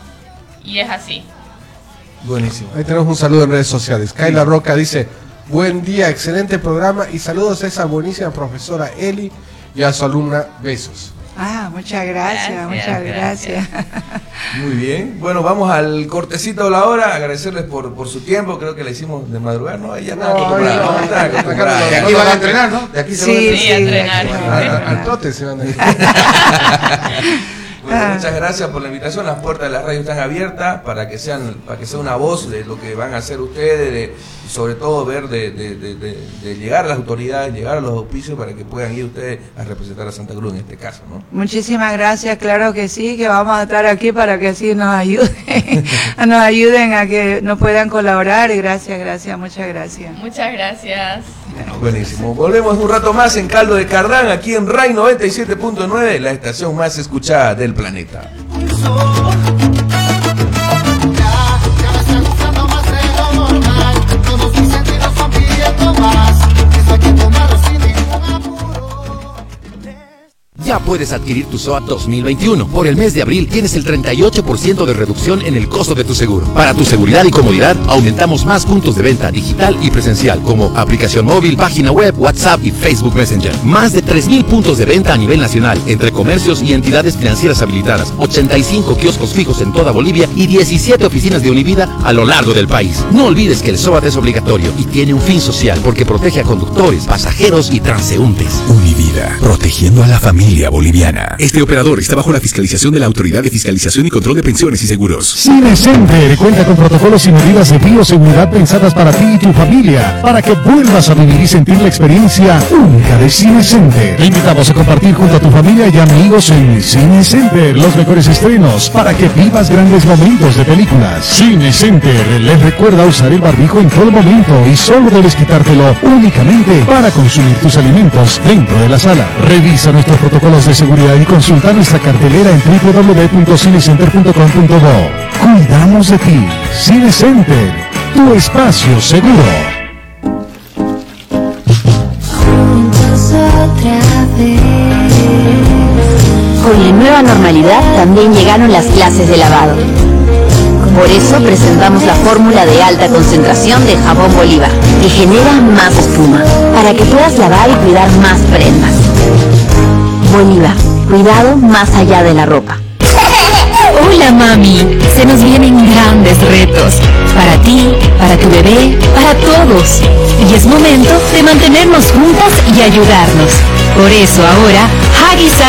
Y es así. Buenísimo. Ahí tenemos un saludo en redes sociales. Kaila Roca dice, buen día, excelente programa y saludos a esa buenísima profesora Eli y a su alumna, besos. Ah, muchas gracias, Gracias, muchas gracias. Muy bien. Bueno, vamos al cortecito de la hora. Agradecerles por, por su tiempo. Creo que la hicimos de madrugar, ¿no? Ella está No, acostumbrada. no, ¿no? Está acostumbrada. De aquí van a entrenar, ¿no? De aquí se van a Sí, entrenar. Sí, a entrenar. Al, al- al trote se van a ir. Bueno, Ah. muchas gracias por la invitación. Las puertas de la radio están abiertas para que sean, para que sea una voz de lo que van a hacer ustedes, de- y sobre todo ver de, de- de- de- de llegar a las autoridades, llegar a los auspicios para que puedan ir ustedes a representar a Santa Cruz en este caso, ¿no? Muchísimas gracias, claro que sí, que vamos a estar aquí para que así nos ayuden, nos ayuden a que nos puedan colaborar. Y gracias, gracias, muchas gracias. Muchas gracias. Buenísimo. Volvemos un rato más en Caldo de Cardán, aquí en RAI 97.9, la estación más escuchada del planeta. Ya puedes adquirir tu SOAT 2021. Por el mes de abril tienes el 38% de reducción en el costo de tu seguro. Para tu seguridad y comodidad, aumentamos más puntos de venta digital y presencial, como aplicación móvil, página web, WhatsApp y Facebook Messenger. Más de 3.000 puntos de venta a nivel nacional, entre comercios y entidades financieras habilitadas, 85 kioscos fijos en toda Bolivia y 17 oficinas de Univida a lo largo del país. No olvides que el SOAT es obligatorio y tiene un fin social porque protege a conductores, pasajeros y transeúntes. Univida, protegiendo a la familia boliviana. Este operador está bajo la fiscalización de la Autoridad de Fiscalización y Control de Pensiones y Seguros. Cinecenter cuenta con protocolos y medidas de bioseguridad pensadas para ti y tu familia, para que vuelvas a vivir y sentir la experiencia única de Cinecenter. Te invitamos a compartir junto a tu familia y amigos en Cinecenter los mejores estrenos para que vivas grandes momentos de películas. Cinecenter les recuerda usar el barbijo en todo momento y solo debes quitártelo únicamente para consumir tus alimentos dentro de la sala. Revisa nuestros protocolos de seguridad y consulta nuestra cartelera en www.cinecenter.com.bo. Cuidamos de ti. Cinecenter, tu espacio seguro. Con la nueva normalidad también llegaron las clases de lavado. Por eso presentamos la fórmula de alta concentración de jabón Bolívar, que genera más espuma, para que puedas lavar y cuidar más prendas. Bolívar, cuidado más allá de la ropa. Hola mami, se nos vienen grandes retos. Para ti, para tu bebé, para todos. Y es momento de mantenernos juntas y ayudarnos. Por eso ahora, Huggies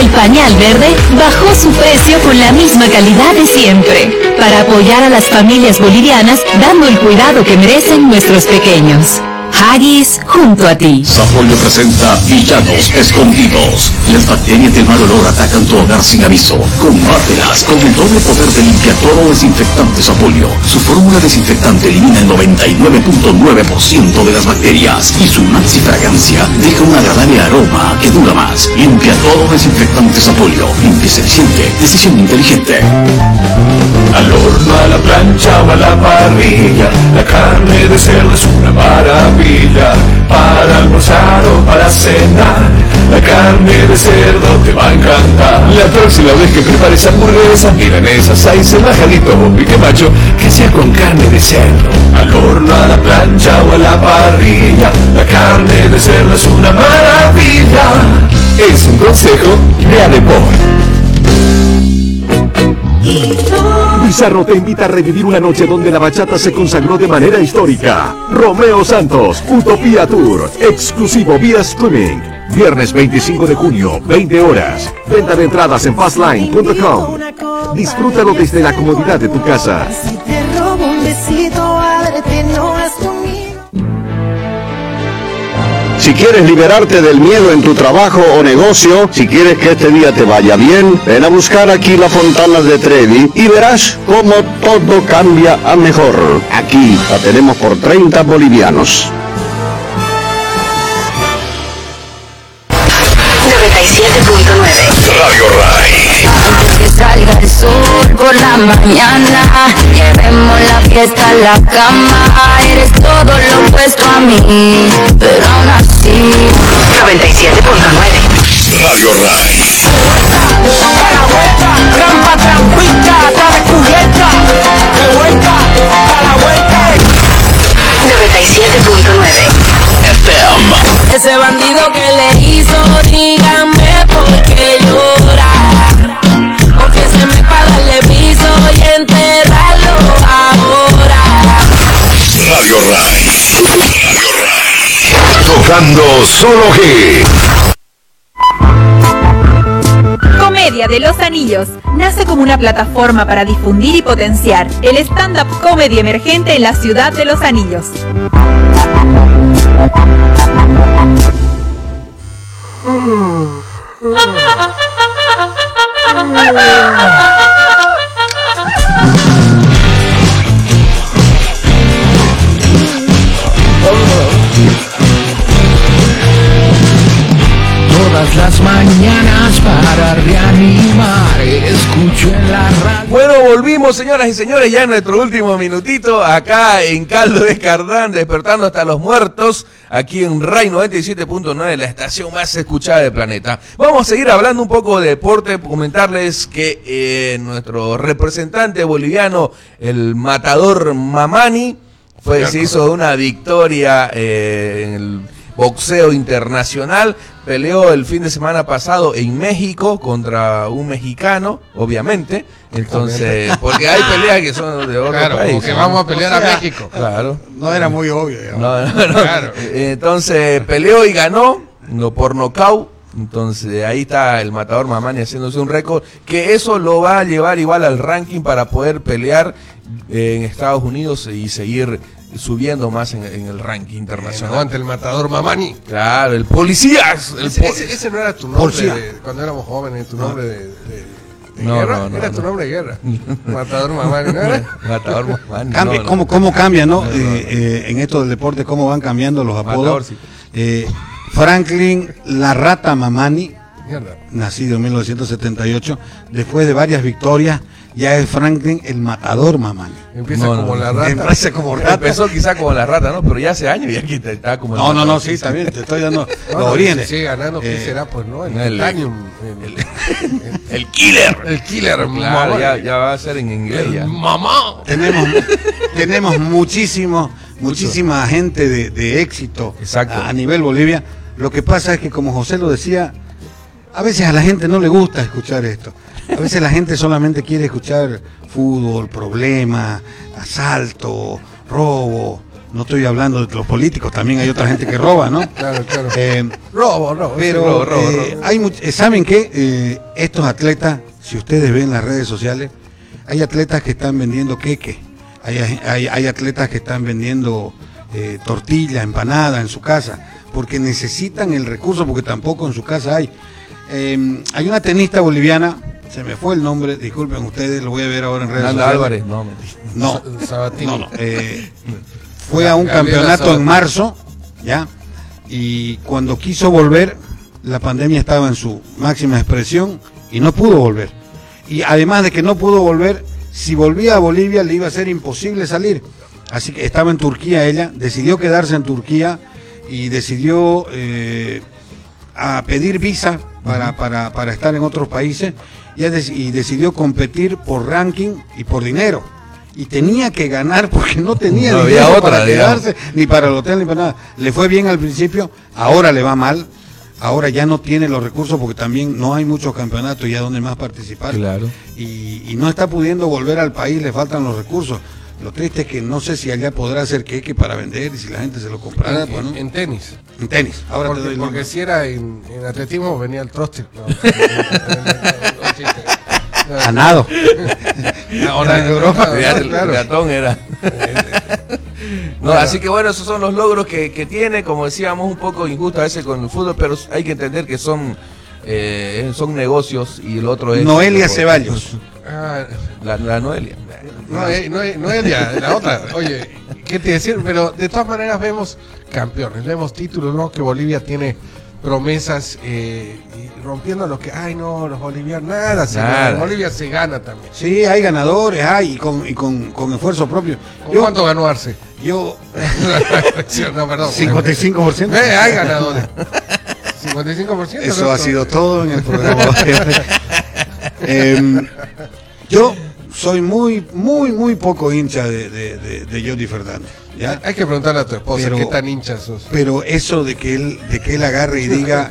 el pañal verde, bajó su precio con la misma calidad de siempre. Para apoyar a las familias bolivianas, dando el cuidado que merecen nuestros pequeños. Haggis junto a ti. Sapolio presenta Villanos Escondidos. Las bacterias del mal olor atacan tu hogar sin aviso. Combátelas con el doble poder de limpiador desinfectante Sapolio. Su fórmula desinfectante elimina el 99.9% de las bacterias y su maxi fragancia deja un agradable aroma que dura más. Limpiador desinfectante Sapolio. Limpieza eficiente. Decisión inteligente. Al horno, a la plancha o a la parrilla, la carne de cerdo es una maravilla. Para almorzar o para cenar, la carne de cerdo te va a encantar. La próxima vez que prepares hamburguesas, milanesas, hay bajaditos o pique macho, que sea con carne de cerdo. Al horno, a la plancha o a la parrilla, la carne de cerdo es una maravilla. Es un consejo de Adepor. Pizarro te invita a revivir una noche donde la bachata se consagró de manera histórica. Romeo Santos, Utopía Tour, exclusivo vía streaming. Viernes 25 de junio, 20 horas. Venta de entradas en fastline.com. Disfrútalo desde la comodidad de tu casa. Si quieres liberarte del miedo en tu trabajo o negocio, si quieres que este día te vaya bien, ven a buscar aquí la Fontana de Trevi y verás cómo todo cambia a mejor. Aquí la tenemos por 30 bolivianos. 97.9. Radio Ray. Que salga el sol por la mañana, llevemos la fiesta a la cama. Eres todo lo opuesto a mí, pero aún así. 97.9. Radio Ray. Trampa, trampita, dale cubierta, de vuelta, a la vuelta. 97.9. FM. Ese bandido que le hizo, dígame por qué Solo G. Comedia de los Anillos nace como una plataforma para difundir y potenciar el stand-up comedy emergente en la ciudad de los Anillos. Todas las mañanas para reanimar, escucho en la radio. Bueno, volvimos, señoras y señores, ya en nuestro último minutito, acá en Caldo de Cardán, despertando hasta los muertos, aquí en RAI 97.9, la estación más escuchada del planeta. Vamos a seguir hablando un poco de deporte, comentarles que eh, nuestro representante boliviano, el matador Mamani, fue, se hizo una victoria eh, en el boxeo internacional. Peleó el fin de semana pasado en México contra un mexicano, obviamente. Entonces, porque hay peleas que son de otro Claro, país. como que ¿no? vamos a pelear a México. Claro. No era muy obvio. digamos. No, no, no. Claro. Entonces peleó y ganó no, por nocaut. Entonces ahí está el matador Mamani haciéndose un récord. Que eso lo va a llevar igual al ranking para poder pelear eh, en Estados Unidos y seguir subiendo más en, en el ranking internacional. Aguante el matador Mamani. Claro, el policía. El Ese, po- ese- ese no era tu nombre de- cuando éramos jóvenes, tu nombre de, de- de No, guerra. no, no, era no. tu nombre de guerra. Matador Mamani, ¿no era? Matador Mamani. Cambia- no, no. ¿Cómo, cómo cambia, no? Eh, eh, en esto del deporte, cómo van cambiando los Matador, apodos. sí. Eh, Franklin La Rata Mamani, Mierda. nacido en 1978, después de varias victorias, ya es Franklin el Matador Mamani. Empieza No, como no. la rata. Empieza como rata. Empezó quizá como la rata, ¿no? Pero ya hace años y aquí está como el No, no, no, sí, está bien, te estoy dando No, los no, orígenes. si sigue ganando, ¿qué Eh, será? Pues no, el, el- titanium. El, El killer. el killer, Claro, mamá. ya, ya va a ser en inglés ya. Mamá. tenemos, tenemos muchísimo, muchísima gente de, de éxito Exacto. a nivel Bolivia. Lo que pasa es que, como José lo decía, a veces a la gente no le gusta escuchar esto. A veces la gente solamente quiere escuchar fútbol, problemas, asalto, robo. No estoy hablando de los políticos, también hay otra gente que roba, ¿no? Claro, claro. Eh, Robo, robo. pero robo, robo, eh, robo. hay much- eh, saben eh, estos atletas, si ustedes ven las redes sociales, hay atletas que están vendiendo queque, hay, hay, hay atletas que están vendiendo tortilla, empanada en su casa, porque necesitan el recurso, porque tampoco en su casa hay. Eh, hay una tenista boliviana, se me fue el nombre, disculpen ustedes, lo voy a ver ahora en redes Fernanda sociales. Álvarez, no. No, Sabatini. no, no, eh, fue a un Gabriela campeonato Sabatini. en marzo, ¿ya? Y cuando quiso volver, la pandemia estaba en su máxima expresión y no pudo volver. Y además de que no pudo volver, si volvía a Bolivia le iba a ser imposible salir. Así que estaba en Turquía ella, decidió quedarse en Turquía y decidió eh, a pedir visa para, para, para estar en otros países y, y decidió competir por ranking y por dinero. Y tenía que ganar porque no tenía No había dinero otra, para digamos. quedarse, ni para el hotel, ni para nada. Le fue bien al principio, ahora le va mal. Ahora ya no tiene los recursos porque también no hay muchos campeonatos ya donde más participar. Claro. Y, y no está pudiendo volver al país, le faltan los recursos. Lo triste es que no sé si allá podrá hacer queque para vender y si la gente se lo comprará. En, bueno, en- en tenis. en tenis. Ahora te porque, doy el porque nombre. si era en, en atletismo venía el troste. No, No. A nado. Ahora en Europa, claro. gatón era. No, así que bueno, esos son los logros que, que tiene, como decíamos, un poco injusto a veces con el fútbol, pero hay que entender que son eh, son negocios y el otro es... Noelia Ceballos. Ah, La, la Noelia. No, eh, no, eh, no es ya, la otra. Oye, ¿qué te decir? Pero de todas maneras vemos campeones, vemos títulos, ¿no? Que Bolivia tiene promesas eh, y rompiendo lo que, ay no, los bolivianos, nada, se Nada. gana. Bolivia se gana también. Sí, hay ganadores, hay, y con, y con, con esfuerzo propio. ¿Con cuánto ganó Arce? Yo, no, perdón. 55%. Eh, hay ganadores. 55%. Eso ha sido todo en el programa. Em, yo soy muy, muy, muy poco hincha de, de, de, de Jordi Fernández. ¿Ya? Hay que preguntarle a tu esposa Pero- qué tan hincha sos. Pero eso de que él, de que él agarre y diga,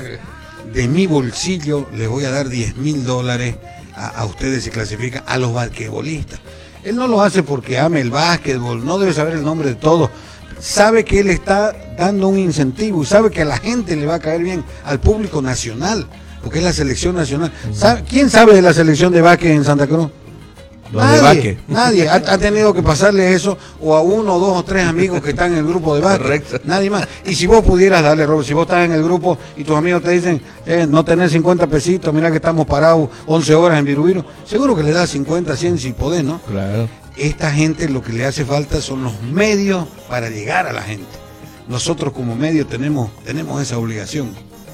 de mi bolsillo les voy a dar 10 mil dólares a, a ustedes si clasifican, a los basquetbolistas. Él no lo hace porque ame el básquetbol, no debe saber el nombre de todos. Sabe que él está dando un incentivo y sabe que a la gente le va a caer bien, al público nacional, porque es la selección nacional. ¿Sabe- ¿Quién sabe de la selección de básquet en Santa Cruz? Nadie, nadie ha, ha tenido que pasarle eso o a uno, dos o tres amigos que están en el grupo de básquet. Correcto. Nadie más. Y si vos pudieras darle, Robert, si vos estás en el grupo y tus amigos te dicen, eh, no tenés 50 pesitos, mira que estamos parados 11 horas en Virubiru, seguro que le das 50, 100 si podés, ¿no? Claro. Esta gente lo que le hace falta son los medios para llegar a la gente. Nosotros como medio tenemos, tenemos esa obligación.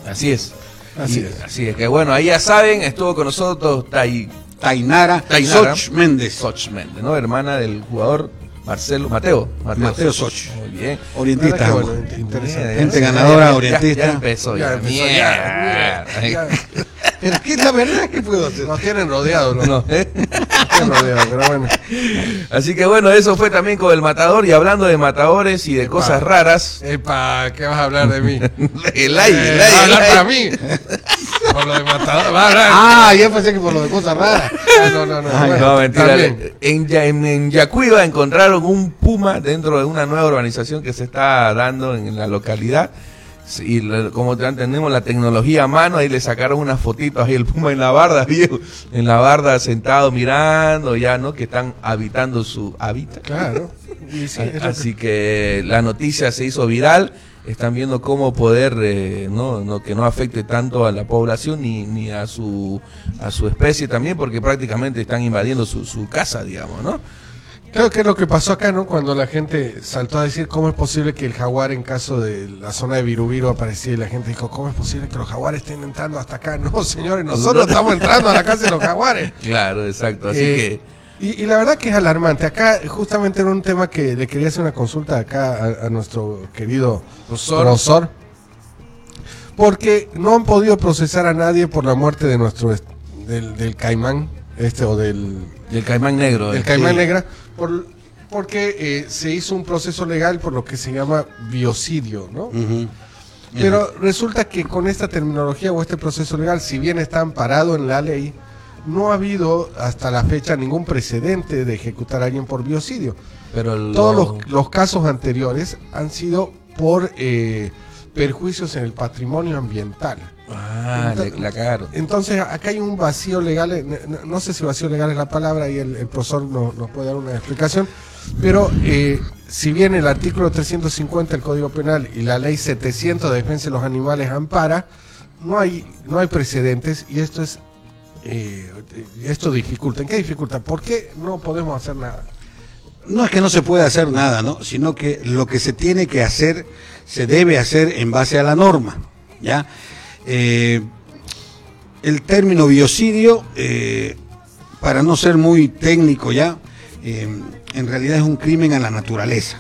Así es. Así Y- es. Así es que bueno, ahí ya saben, estuvo con nosotros Tai, Tainara, Tainara Soch Méndez. Soch Méndez, ¿no? Hermana del jugador Marcelo, Mateo. Mateo Soch. Muy bien. Orientista, bueno, Interesante. Gente ganadora, ya- orientista. Ya, empezó, ya. Ya empezó, ya, es que la verdad que puedo hacer. Nos tienen rodeados, ¿no? No, ¿eh? Nos tienen rodeados, pero bueno. Así que bueno, eso fue también con el matador. Y hablando de matadores y de cosas raras, Epa, ¿qué vas a hablar de mí? el aire, el Eh, ¿vas a aire. hablar para mí? Por lo de matador. Ah, yo pensé que por lo de cosas raras. Ah, no, no, no. Ay, bueno, No, mentira. también. En, Ya- en, en Yacuiba encontraron un puma dentro de una nueva urbanización que se está dando en la localidad. Y como ya tenemos la tecnología a mano, ahí le sacaron unas fotitos ahí el puma en la barda, viejo, en la barda sentado mirando ya, ¿no? Que están habitando su hábitat. Claro. Sí, que- Así que la noticia se hizo viral. Están viendo cómo poder, eh, no, no, que no afecte tanto a la población ni, ni a su a su especie también, porque prácticamente están invadiendo su, su casa, digamos, ¿no? Creo que es lo que pasó acá, ¿no? Cuando la gente saltó a decir cómo es posible que el jaguar en caso de la zona de Virubiru aparecía y la gente dijo, ¿cómo es posible que los jaguares estén entrando hasta acá? No, señores, nosotros estamos entrando a la casa de los jaguares. Claro, exacto. Así Eh, que Y, y la verdad que es alarmante. Acá justamente era un tema que le quería hacer una consulta acá a, a nuestro querido. Rosor. Porque no han podido procesar a nadie por la muerte de nuestro est- del, del caimán, este o del, el caimán negro. del eh, caimán sí. negra, por, porque eh, se hizo un proceso legal por lo que se llama biocidio, ¿no? Pero resulta que con esta terminología o este proceso legal, si bien está amparado en la ley, no ha habido hasta la fecha ningún precedente de ejecutar a alguien por biocidio. Pero lo- Todos los, los casos anteriores han sido por eh, perjuicios en el patrimonio ambiental. Ah, le, la cagaron. Entonces, acá hay un vacío legal, eh, no, no sé si vacío legal es la palabra y el, el profesor no- nos puede dar una explicación, Pero eh, si bien el artículo 350 del Código Penal y la ley 700 de defensa de los animales ampara, no hay, no hay precedentes y esto es eh, esto dificulta. ¿En qué dificulta? ¿Por qué no podemos hacer nada? No es que no se pueda hacer nada, ¿no? Sino que lo que se tiene que hacer se debe hacer en base a la norma, ¿ya? Eh, el término biocidio, eh, para no ser muy técnico ya, en realidad es un crimen a la naturaleza.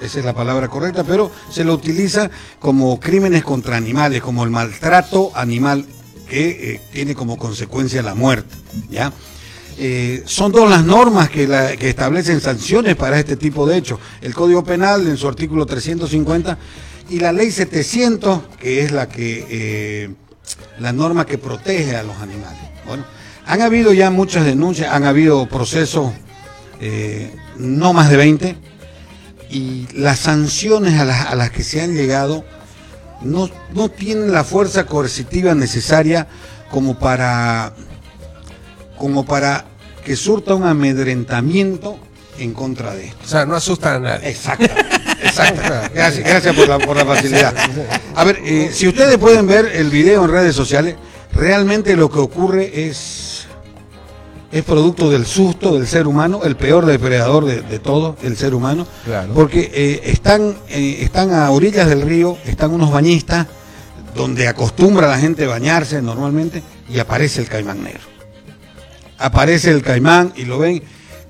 Esa es la palabra correcta, pero se lo utiliza como crímenes contra animales, como el maltrato animal que eh, tiene como consecuencia la muerte. ¿ya? Eh, son dos las normas que, establecen sanciones para este tipo de hechos. El Código Penal en su artículo 350 y la Ley 700, que es la que eh, la norma que protege a los animales. Bueno, han habido ya muchas denuncias, han habido procesos, eh, no más de 20, y las sanciones a las que se han llegado no, no tienen la fuerza coercitiva necesaria como para, como para que surta un amedrentamiento en contra de esto. O sea, no asustan a nadie. Exacto. Exacto. Gracias, gracias por la, por la facilidad. A ver, eh, si ustedes pueden ver el video en redes sociales, realmente lo que ocurre es, es producto del susto del ser humano, el peor depredador de, de todo, el ser humano. Claro. Porque eh, están, eh, están a orillas del río, están unos bañistas, donde acostumbra la gente bañarse normalmente, y aparece el caimán negro. Aparece el caimán y lo ven,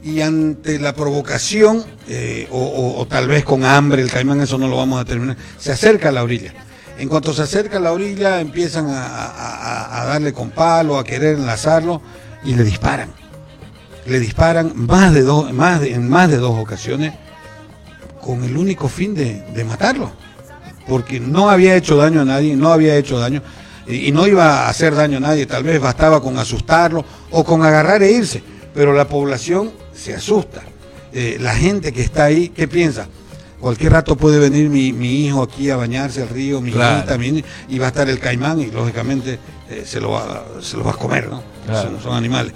y ante la provocación, eh, o, o- o tal vez con hambre, el caimán, eso no lo vamos a terminar, se acerca a la orilla. En cuanto se acerca a la orilla, empiezan a, a- a- a darle con palo, a querer enlazarlo, y le disparan. Le disparan más de dos, más de- en más de dos ocasiones, con el único fin de, de matarlo. Porque no había hecho daño a nadie, no había hecho daño, y, y no iba a hacer daño a nadie, tal vez bastaba con asustarlo o con agarrar e irse, pero la población se asusta. Eh, la gente que está ahí, ¿qué piensa? Cualquier rato puede venir mi, mi hijo aquí a bañarse al río, mi Claro. hijita, mi y va a estar el caimán y lógicamente eh, se, lo va, se lo va a comer, ¿no? Claro. Son, son animales.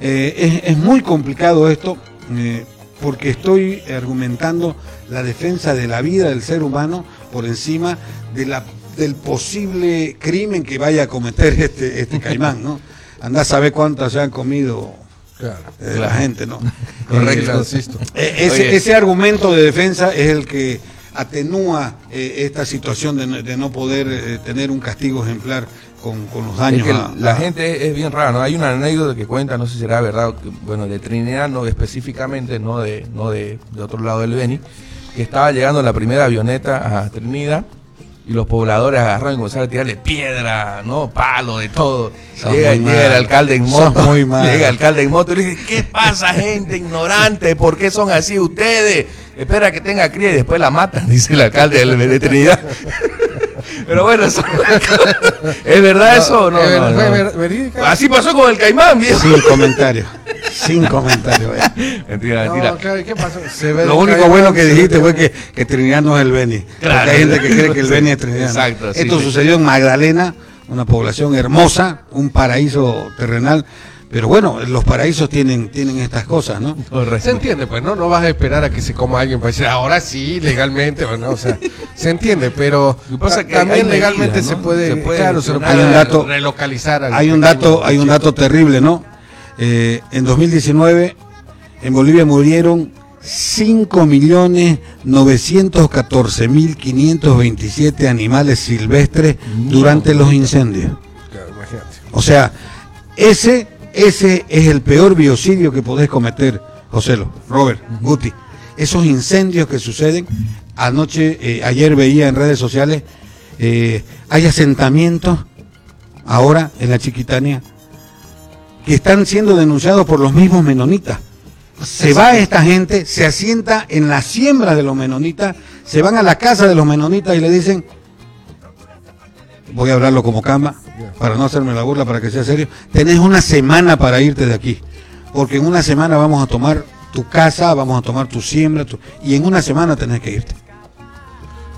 Eh, es, es muy complicado esto eh, porque estoy argumentando la defensa de la vida del ser humano por encima de la, del posible crimen que vaya a cometer este, este caimán, ¿no? Andá a saber cuántas se han comido eh, la gente, ¿no? Correcto. Ese, ese argumento de defensa es el que atenúa eh, esta situación de, no- de no poder eh, tener un castigo ejemplar con, con los Es daños. que a- la a- gente es bien rara, ¿no? Hay una anécdota que cuenta, no sé si será verdad, que, bueno, de Trinidad, no específicamente, no de, no de, de otro lado del Beni, que estaba llegando la primera avioneta a Trinidad y los pobladores agarraron y comenzaron a tirarle piedra, ¿no? Palo, de todo. Llega, llega el alcalde en moto. muy mal. Llega el alcalde en moto y le dice, ¿qué pasa, gente ignorante? ¿Por qué son así ustedes? Espera que tenga cría y después la matan, dice el alcalde de, de Trinidad. Pero bueno, eso- ¿es verdad eso o no? es ver- No, fue no. ver- verídica. Así pasó con el caimán, viejo. Sin comentarios. Sin comentarios. eh. Mentira, mentira. claro, ¿qué pasó? Se ve Lo único caimán, bueno que dijiste fue que, que Trinidad no es el Beni. Claro. Porque hay gente que cree que el Beni es Trinidad. Exacto, sí, Esto sí. sucedió en Magdalena, una población hermosa, un paraíso terrenal. Pero bueno, los paraísos tienen, tienen estas cosas, ¿no? Se entiende, pues, ¿no? No vas a esperar a que se coma alguien para decir, ahora sí, legalmente, o no, o sea, se entiende, pero pasa que también legalmente se puede, Se puede claro, se lo gestionar. puede Hay un dato- relocalizar. al Hay un dato, hay un dato terrible, ¿no? Eh, en 2019 en Bolivia murieron 5.914.527 animales silvestres durante los incendios. Claro, imagínate. O sea, ese, ese es el peor biocidio que podés cometer, Joselo, Robert, Guti. Esos incendios que suceden, anoche, eh, ayer veía en redes sociales, eh, hay asentamientos ahora en la Chiquitania que están siendo denunciados por los mismos menonitas. Se va esta gente, se asienta en la siembra de los menonitas, se van a la casa de los menonitas y le dicen, voy a hablarlo como cama, para no hacerme la burla, para que sea serio, tenés una semana para irte de aquí, porque en una semana vamos a tomar tu casa, vamos a tomar tu siembra, tu- y en una semana tenés que irte.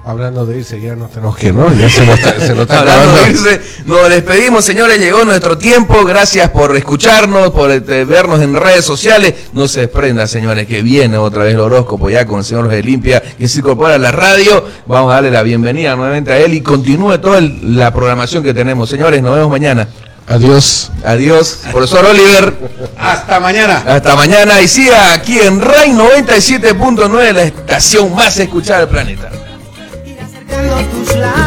Hablando de irse, ya nos tenemos que ir, ¿no? Ya se nos está, se nos está Hablando de irse, nos despedimos, señores. Llegó nuestro tiempo. Gracias por escucharnos, por este, vernos en redes sociales. No se desprenda, señores, que viene otra vez el horóscopo ya con el señor de Limpia, que se incorpora a la radio. Vamos a darle la bienvenida nuevamente a él y continúe toda el- la programación que tenemos. Señores, nos vemos mañana. Adiós. Adiós. Profesor Oliver. Hasta mañana. Hasta mañana. Y siga aquí en RAI 97.9, la estación más escuchada del planeta. Tus labios